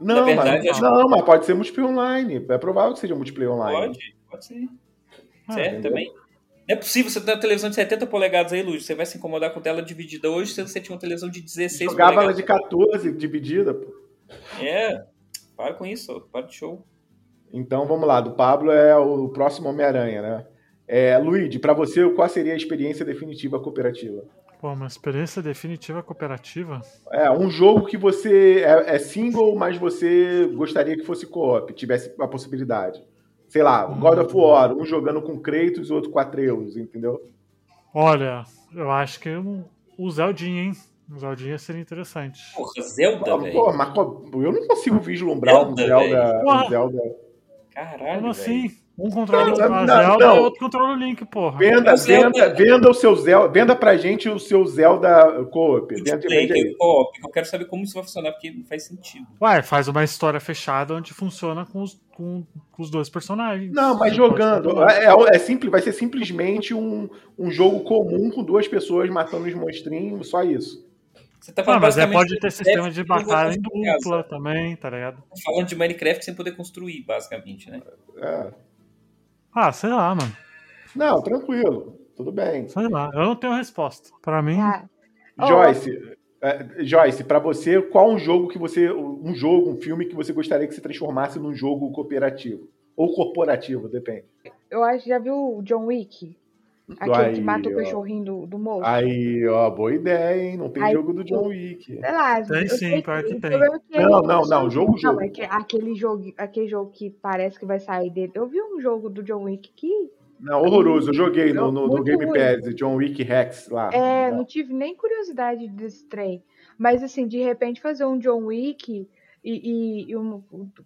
Não, Na verdade, mas, não, mas pode ser multiplayer online. É provável que seja multiplayer online. Pode, pode ser. Ah, certo, entendeu? também. Não é possível você ter uma televisão de 70 polegadas aí, Luz. Você vai se incomodar com tela dividida hoje se você tinha uma televisão de 16 Jogava ela polegadas. de 14 dividida, pô. É, para com isso, para de show. Então vamos lá, do Pablo é o próximo Homem-Aranha, né? É, Luigi, pra você, qual seria a experiência definitiva cooperativa? Pô, uma experiência definitiva cooperativa? É, um jogo que você é, é single, mas você gostaria que fosse co-op, tivesse a possibilidade. Sei lá, God of War, um jogando com Kratos e outro com Atreus, entendeu? Olha, eu acho que o, o Zeldinha, hein? O Zeldinha seria interessante. Porra, Zelda, velho. pô, mas eu não consigo vislumbrar um Zelda, Zelda, um. Zelda. Caralho, Como assim? Um controla Não, não, Zelda não. e outro controla o Link, porra. Venda, Zelda- venda, venda o seu Zelda, venda pra gente o seu Zelda co-op. É eu quero saber como isso vai funcionar, porque não faz sentido. Ué, faz uma história fechada onde funciona com os, com, com os dois personagens. Não, mas jogando. É, é, é simples, vai ser simplesmente um, um jogo comum com duas pessoas matando os monstrinhos, só isso. Você tá Ah, falando mas é, pode ter sistema de batalha em dupla casa. também, tá ligado? Falando de Minecraft sem poder construir, basicamente, né? É. Ah, sei lá, mano. Não, tranquilo. Tudo bem. Sei lá. Eu não tenho resposta. Pra mim, Ah. Joyce, é, Joyce, pra você, qual um jogo que você. Um jogo, um filme que você gostaria que se transformasse num jogo cooperativo? Ou corporativo, depende. eu acho que já viu o John Wick? Aquele Aí, que mata o cachorrinho do, do moço? Aí, ó, boa ideia, hein? Não tem Aí, jogo do John Wick. Sei lá. Tem eu sim, pior que o tem. problema é que Não, não, não, jogo, jogo. Não, é que aquele jogo, aquele jogo que parece que vai sair dele. Eu vi um jogo do John Wick que Não, horroroso. Eu joguei no, no, no Game. Pass, John Wick Rex lá. é, não tive nem curiosidade desse trem. Mas assim, de repente fazer um John Wick e, e- e um-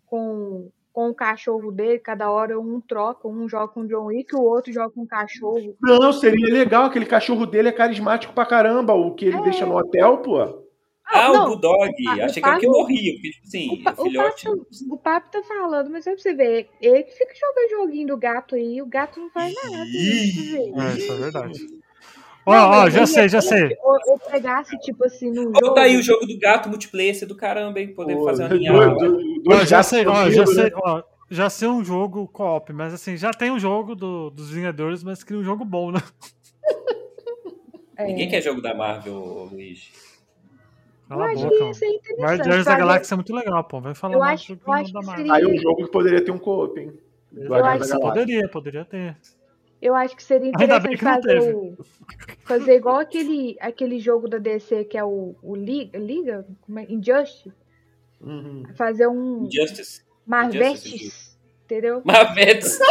com, com o cachorro dele, cada hora um troca, um joga com o John Wick, o outro joga com o cachorro. Não, seria legal. Aquele cachorro dele é carismático pra caramba. O que ele É. deixa no hotel, pô. Ah, não, o Bulldog. o Achei o que era que eu Pablo- morria, porque, tipo assim, O, filhote. papo, o papo tá falando, mas é pra você ver, ele que fica jogando joguinho do gato aí, o gato não faz nada. né, você ver. É, isso é verdade. Ó, ó, mas já sei, já sei. Ou eu pegasse, tipo assim, Ó, jogo. tá aí o jogo do gato multiplayer esse do caramba, hein? Poder Pô, fazer uma dois já sei, ó, já né? sei, ó, já sei um jogo co-op, mas assim, já tem um jogo do- dos Vingadores, mas queria um jogo bom, né? é, Ninguém quer jogo da Marvel, Luiz. Eu Cala a acho boca, que isso é interessante. Guardiões da? Galáxia é muito legal, pô. Vai falar Eu mais acho- eu acho da que Marvel. seria- Aí um jogo que poderia ter um co-op, hein? Eu acho que. Poderia, poderia ter. Eu acho que seria interessante que fazer, o, fazer igual aquele, aquele jogo da DC que é o, o Liga, Liga? Como é? Injustice. Uhum. Fazer um Injustice. Marvetes, entendeu? Marvetes. [laughs]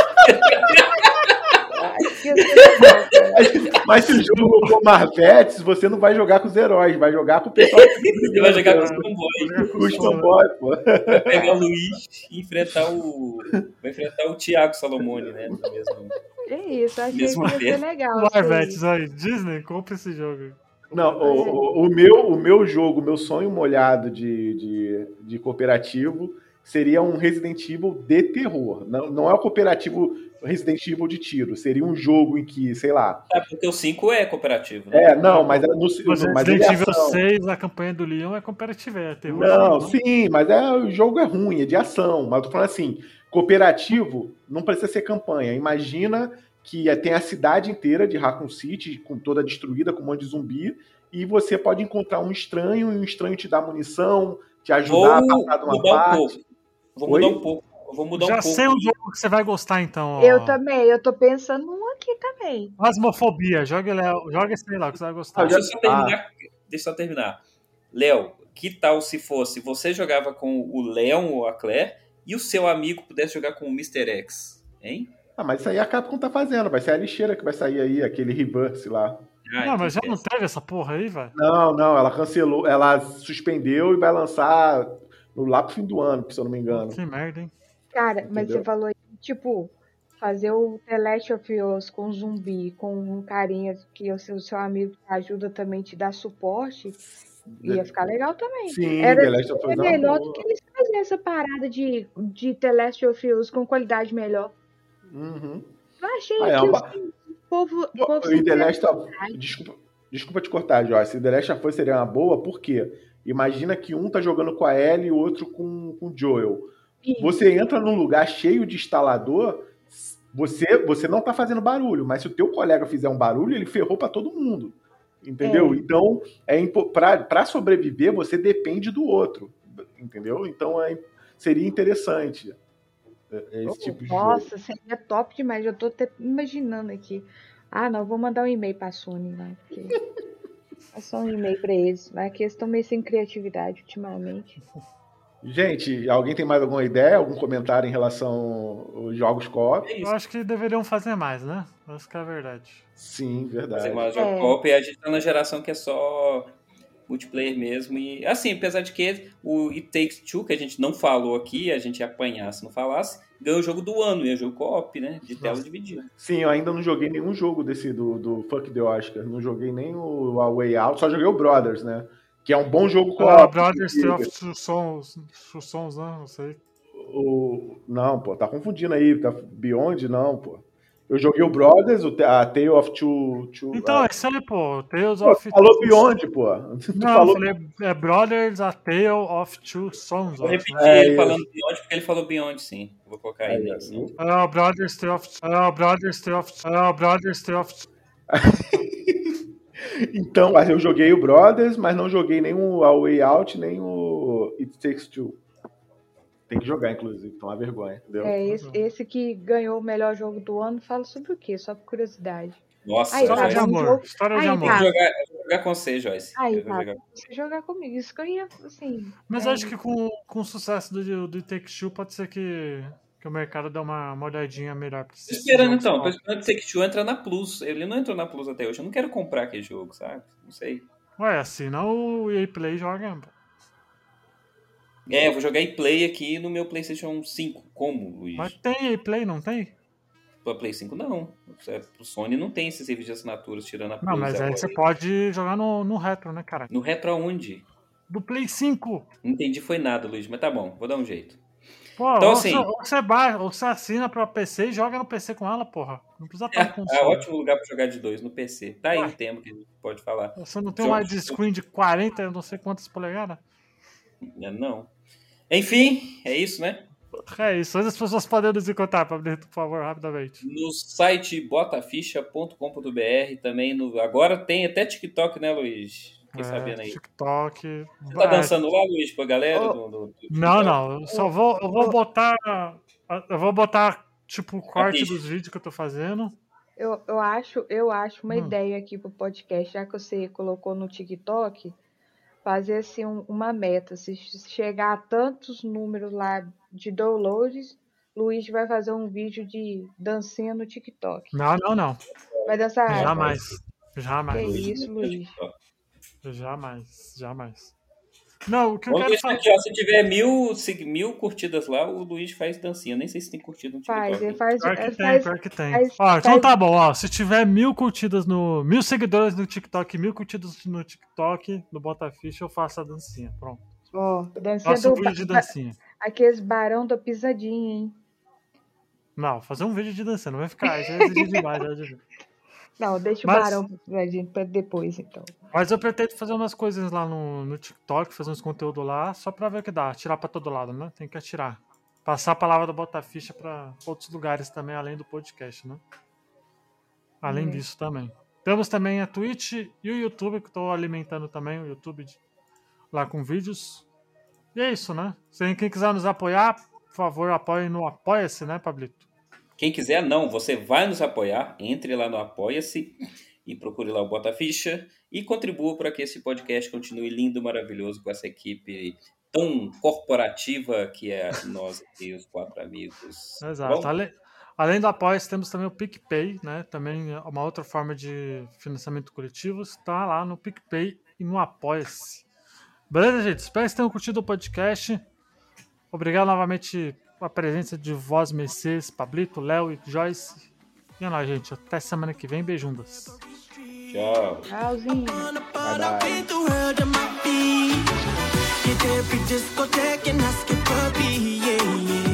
Acho que ia ser legal, cara. Mas se o jogo for Marvetes, você não vai jogar com os heróis, vai jogar com o pessoal [laughs] Você vai jogar com os fanboys. com os fanboys, pô. Vai pegar o Luiz e enfrentar o. Vai enfrentar o Thiago Salomone, né? No mesmo- É isso, achei que Mesmo ia ser legal. Marvetes aí. Disney, compra esse jogo. Não, o, o- o meu, o meu jogo, o meu sonho molhado de, de, de cooperativo seria um Resident Evil de terror. Não, não é o cooperativo Resident Evil de tiro. Seria um jogo em que, sei lá. Ah, porque o 5 é cooperativo, né? É, não, mas, é no, Mas mas Resident é Evil ação. 6, a campanha do Leon é comparativa, é terror. Não, sim, mas é, o jogo é ruim, é de ação. Mas eu tô falando assim, cooperativo não precisa ser campanha. Imagina que é- tem a cidade inteira de Raccoon City, com toda destruída, com um monte de zumbi, e você pode encontrar um estranho, e um estranho te dá munição, te ajudar a passar de uma um parte. Vou Oi? mudar um pouco. Eu Vou mudar Já um pouco. sei um jogo que você vai gostar, então. ó. Eu também, eu tô pensando num aqui também. Asmofobia, joga, ele- joga esse aí lá que você vai gostar. Ah, Deixa eu só Ah. terminar. Deixa eu só terminar. Léo, que tal se fosse você jogava com o Leon ou a Claire e o seu amigo pudesse jogar com o Mr. X? Hein? Ah, mas isso aí a Capcom tá fazendo, vai ser a lixeira que vai sair aí, aquele reverse lá. Ah, não, mas já não teve essa porra aí, velho? Não, não, ela cancelou, ela suspendeu e vai lançar no lá pro fim do ano, se eu não me engano. Que merda, hein? Cara, mas Entendeu? você falou aí, tipo, fazer o The Last of Us com zumbi, com um carinha que o seu, o seu amigo te ajuda também, te dá suporte, ia ficar legal também. Sim, Era- The Last of Us É é melhor do que eles fazerem essa parada de, de The Last of Us com qualidade melhor. Uhum. Eu achei Ah, é que uma- assim, o povo. o povo E The Last of... desculpa, desculpa te cortar, Joyce. The Last of Us seria uma boa, por quê? Imagina que um tá jogando com a Ellie e o outro com, com o Joel. Isso. Você entra num lugar cheio de instalador, você, você não tá fazendo barulho, mas se o teu colega fizer um barulho, ele ferrou pra todo mundo. Entendeu? É. Então, é pra sobreviver, você depende do outro. Entendeu? Então, é, seria interessante é, é esse tipo de jogo. Nossa, seria top demais. Eu tô até imaginando aqui. Ah, não, vou mandar um e-mail pra Sony, vai. Porque... Passar um e-mail pra eles. Vai que eles estão meio sem criatividade ultimamente. Gente, alguém tem mais alguma ideia, algum comentário em relação aos jogos co-op? É Eu acho que deveriam fazer mais, né? Essa que é a verdade. Sim, Fazer verdade. mais jogo É. co-op e a gente tá na geração que é só multiplayer mesmo. E assim, apesar de que o It Takes Two, que a gente não falou aqui, a gente ia apanhar se não falasse, ganhou o jogo do ano, e é jogo co-op, né? De tela Nossa. dividida. Sim, eu ainda não joguei nenhum jogo desse do, do Fuck the Oscar. Não joguei nem o A Way Out, só joguei o Brothers, né? Que é um bom jogo Ah, co-op. Brothers que- Tale of Two Sons, Two Sons, né? Não sei. o... Não, pô, tá confundindo aí. Tá... Beyond, não, pô. Eu joguei o Brothers, o, a Tale of Two. two Então, ah, é isso aí, pô. Tales pô, of falou Beyond, pô. [laughs] Tu Não, falou. eu falei é Brothers A Tale of Two Sons. Vou ó. repetir É, ele isso. falando Beyond, porque ele falou Beyond, sim. Vou colocar aí É, é, edição. É o Brothers Tale of é o Brothers Tale of é o Brothers Tale of [laughs] Então, mas eu joguei o Brothers, mas não joguei nem o A Way Out, nem o It Takes Two. Tem que jogar, inclusive, então é uma vergonha, entendeu? É, esse, esse que ganhou o melhor jogo do ano fala sobre o quê? Só por curiosidade. Nossa, Aí, História tá, de um amor. jogo- História de Aí, Eu amor. vou tá. jogar, eu vou jogar com você, Joyce. Aí, Eu vou tá. jogar- Você jogar comigo. Isso que eu ia, assim. Mas é, acho que com, com o sucesso do, do Take Two pode ser que, que o mercado dê uma, uma olhadinha melhor pra Tô esses esperando jogos então, tô esperando que Take Two entra na Plus. Ele não entrou na Plus até hoje. Eu não quero comprar aquele jogo, sabe? Não sei. Ué, assina o EA Play e joga. É, eu vou jogar e play aqui no meu PlayStation 5. Como, Luiz? Mas tem EA Play, não tem? Pra Play 5 não. É, Pro Sony não tem esse serviço de assinaturas tirando a Plus. Não, mas aí você pode jogar no, no retro, né, cara? No retro aonde? do Play 5. Não entendi foi nada, Luiz, mas tá bom, vou dar um jeito. Pô, Então, ou, assim- você, ou, você ba- ou você assina pra PC e joga no PC com ela, porra. Não precisa [laughs] estar no É, console. é ótimo lugar pra jogar de dois no PC. Tá aí Ué. um tema que a gente pode falar. Você não tem um Jogos- widescreen de 40, eu não sei quantas polegadas? É, Não. Enfim, é isso, né? É isso. Onde as pessoas podem nos encontrar, Pablito, por favor, rapidamente. No site botaficha.com.br também. No, agora tem até TikTok, né, Luiz? Fiquei É, sabendo aí. TikTok. Você tá dançando lá, Luiz, pra galera? Ô. do- do- do Não, não. Eu só vou, eu vou botar. Eu vou botar, tipo, o corte dos vídeos que eu tô fazendo. Eu, eu acho, eu acho uma Hum. ideia aqui pro podcast, já que você colocou no TikTok, fazer assim um- uma meta. Se chegar a tantos números lá de downloads, Luiz vai fazer um vídeo de dancinha no TikTok. Não, não, não. Vai dançar. Jamais. Que Jamais. isso, Luiz. Jamais. Jamais. Não, o que eu Vamos quero falar. aqui, ó. Se tiver mil, se- mil curtidas lá, o Luiz faz dancinha. Nem sei se tem curtida no TikTok. Faz, ele faz. Pior que tem, faz pior que tem. faz- Ó, então faz- tá bom, ó. Se tiver mil curtidas no. Mil seguidores no TikTok, mil curtidas no TikTok, no Botaficha, eu faço a dancinha. Pronto. Ó, dancinha Faço um do. vídeo de dancinha. Aqueles barão da pisadinha, hein? Não, fazer um vídeo de dancinha, não vai ficar. Isso é demais, já digo. [laughs] Não, deixa Mas- o barão pra gente pra depois, então. Mas eu pretendo fazer umas coisas lá no, no TikTok, fazer uns conteúdos lá, só pra ver o que dá. Tirar pra todo lado, né? Tem que atirar. Passar a palavra do Botaficha pra outros lugares também, além do podcast, né? Além Hum. disso também. Temos também a Twitch e o YouTube, que eu tô alimentando também o YouTube de- lá com vídeos. E é isso, né? Se quem quiser nos apoiar, por favor, apoie no Apoia-se, né, Pablito? Quem quiser, não, você vai nos apoiar, entre lá no Apoia-se e procure lá o Bota Ficha e contribua para que esse podcast continue lindo, maravilhoso com essa equipe tão corporativa que é nós aqui, os quatro amigos. Exato. Bom, Ale- Além do Apoia-se, temos também o PicPay, né? Também é uma outra forma de financiamento coletivo. Está lá no PicPay e no Apoia-se. Beleza, gente? Espero que tenham curtido o podcast. Obrigado novamente pela presença de Voz Mercedes, Pablito, Léo e Joyce. E é nóis, gente. Até semana que vem. Beijundas. Tchau. Tchauzinho. Bye, bye.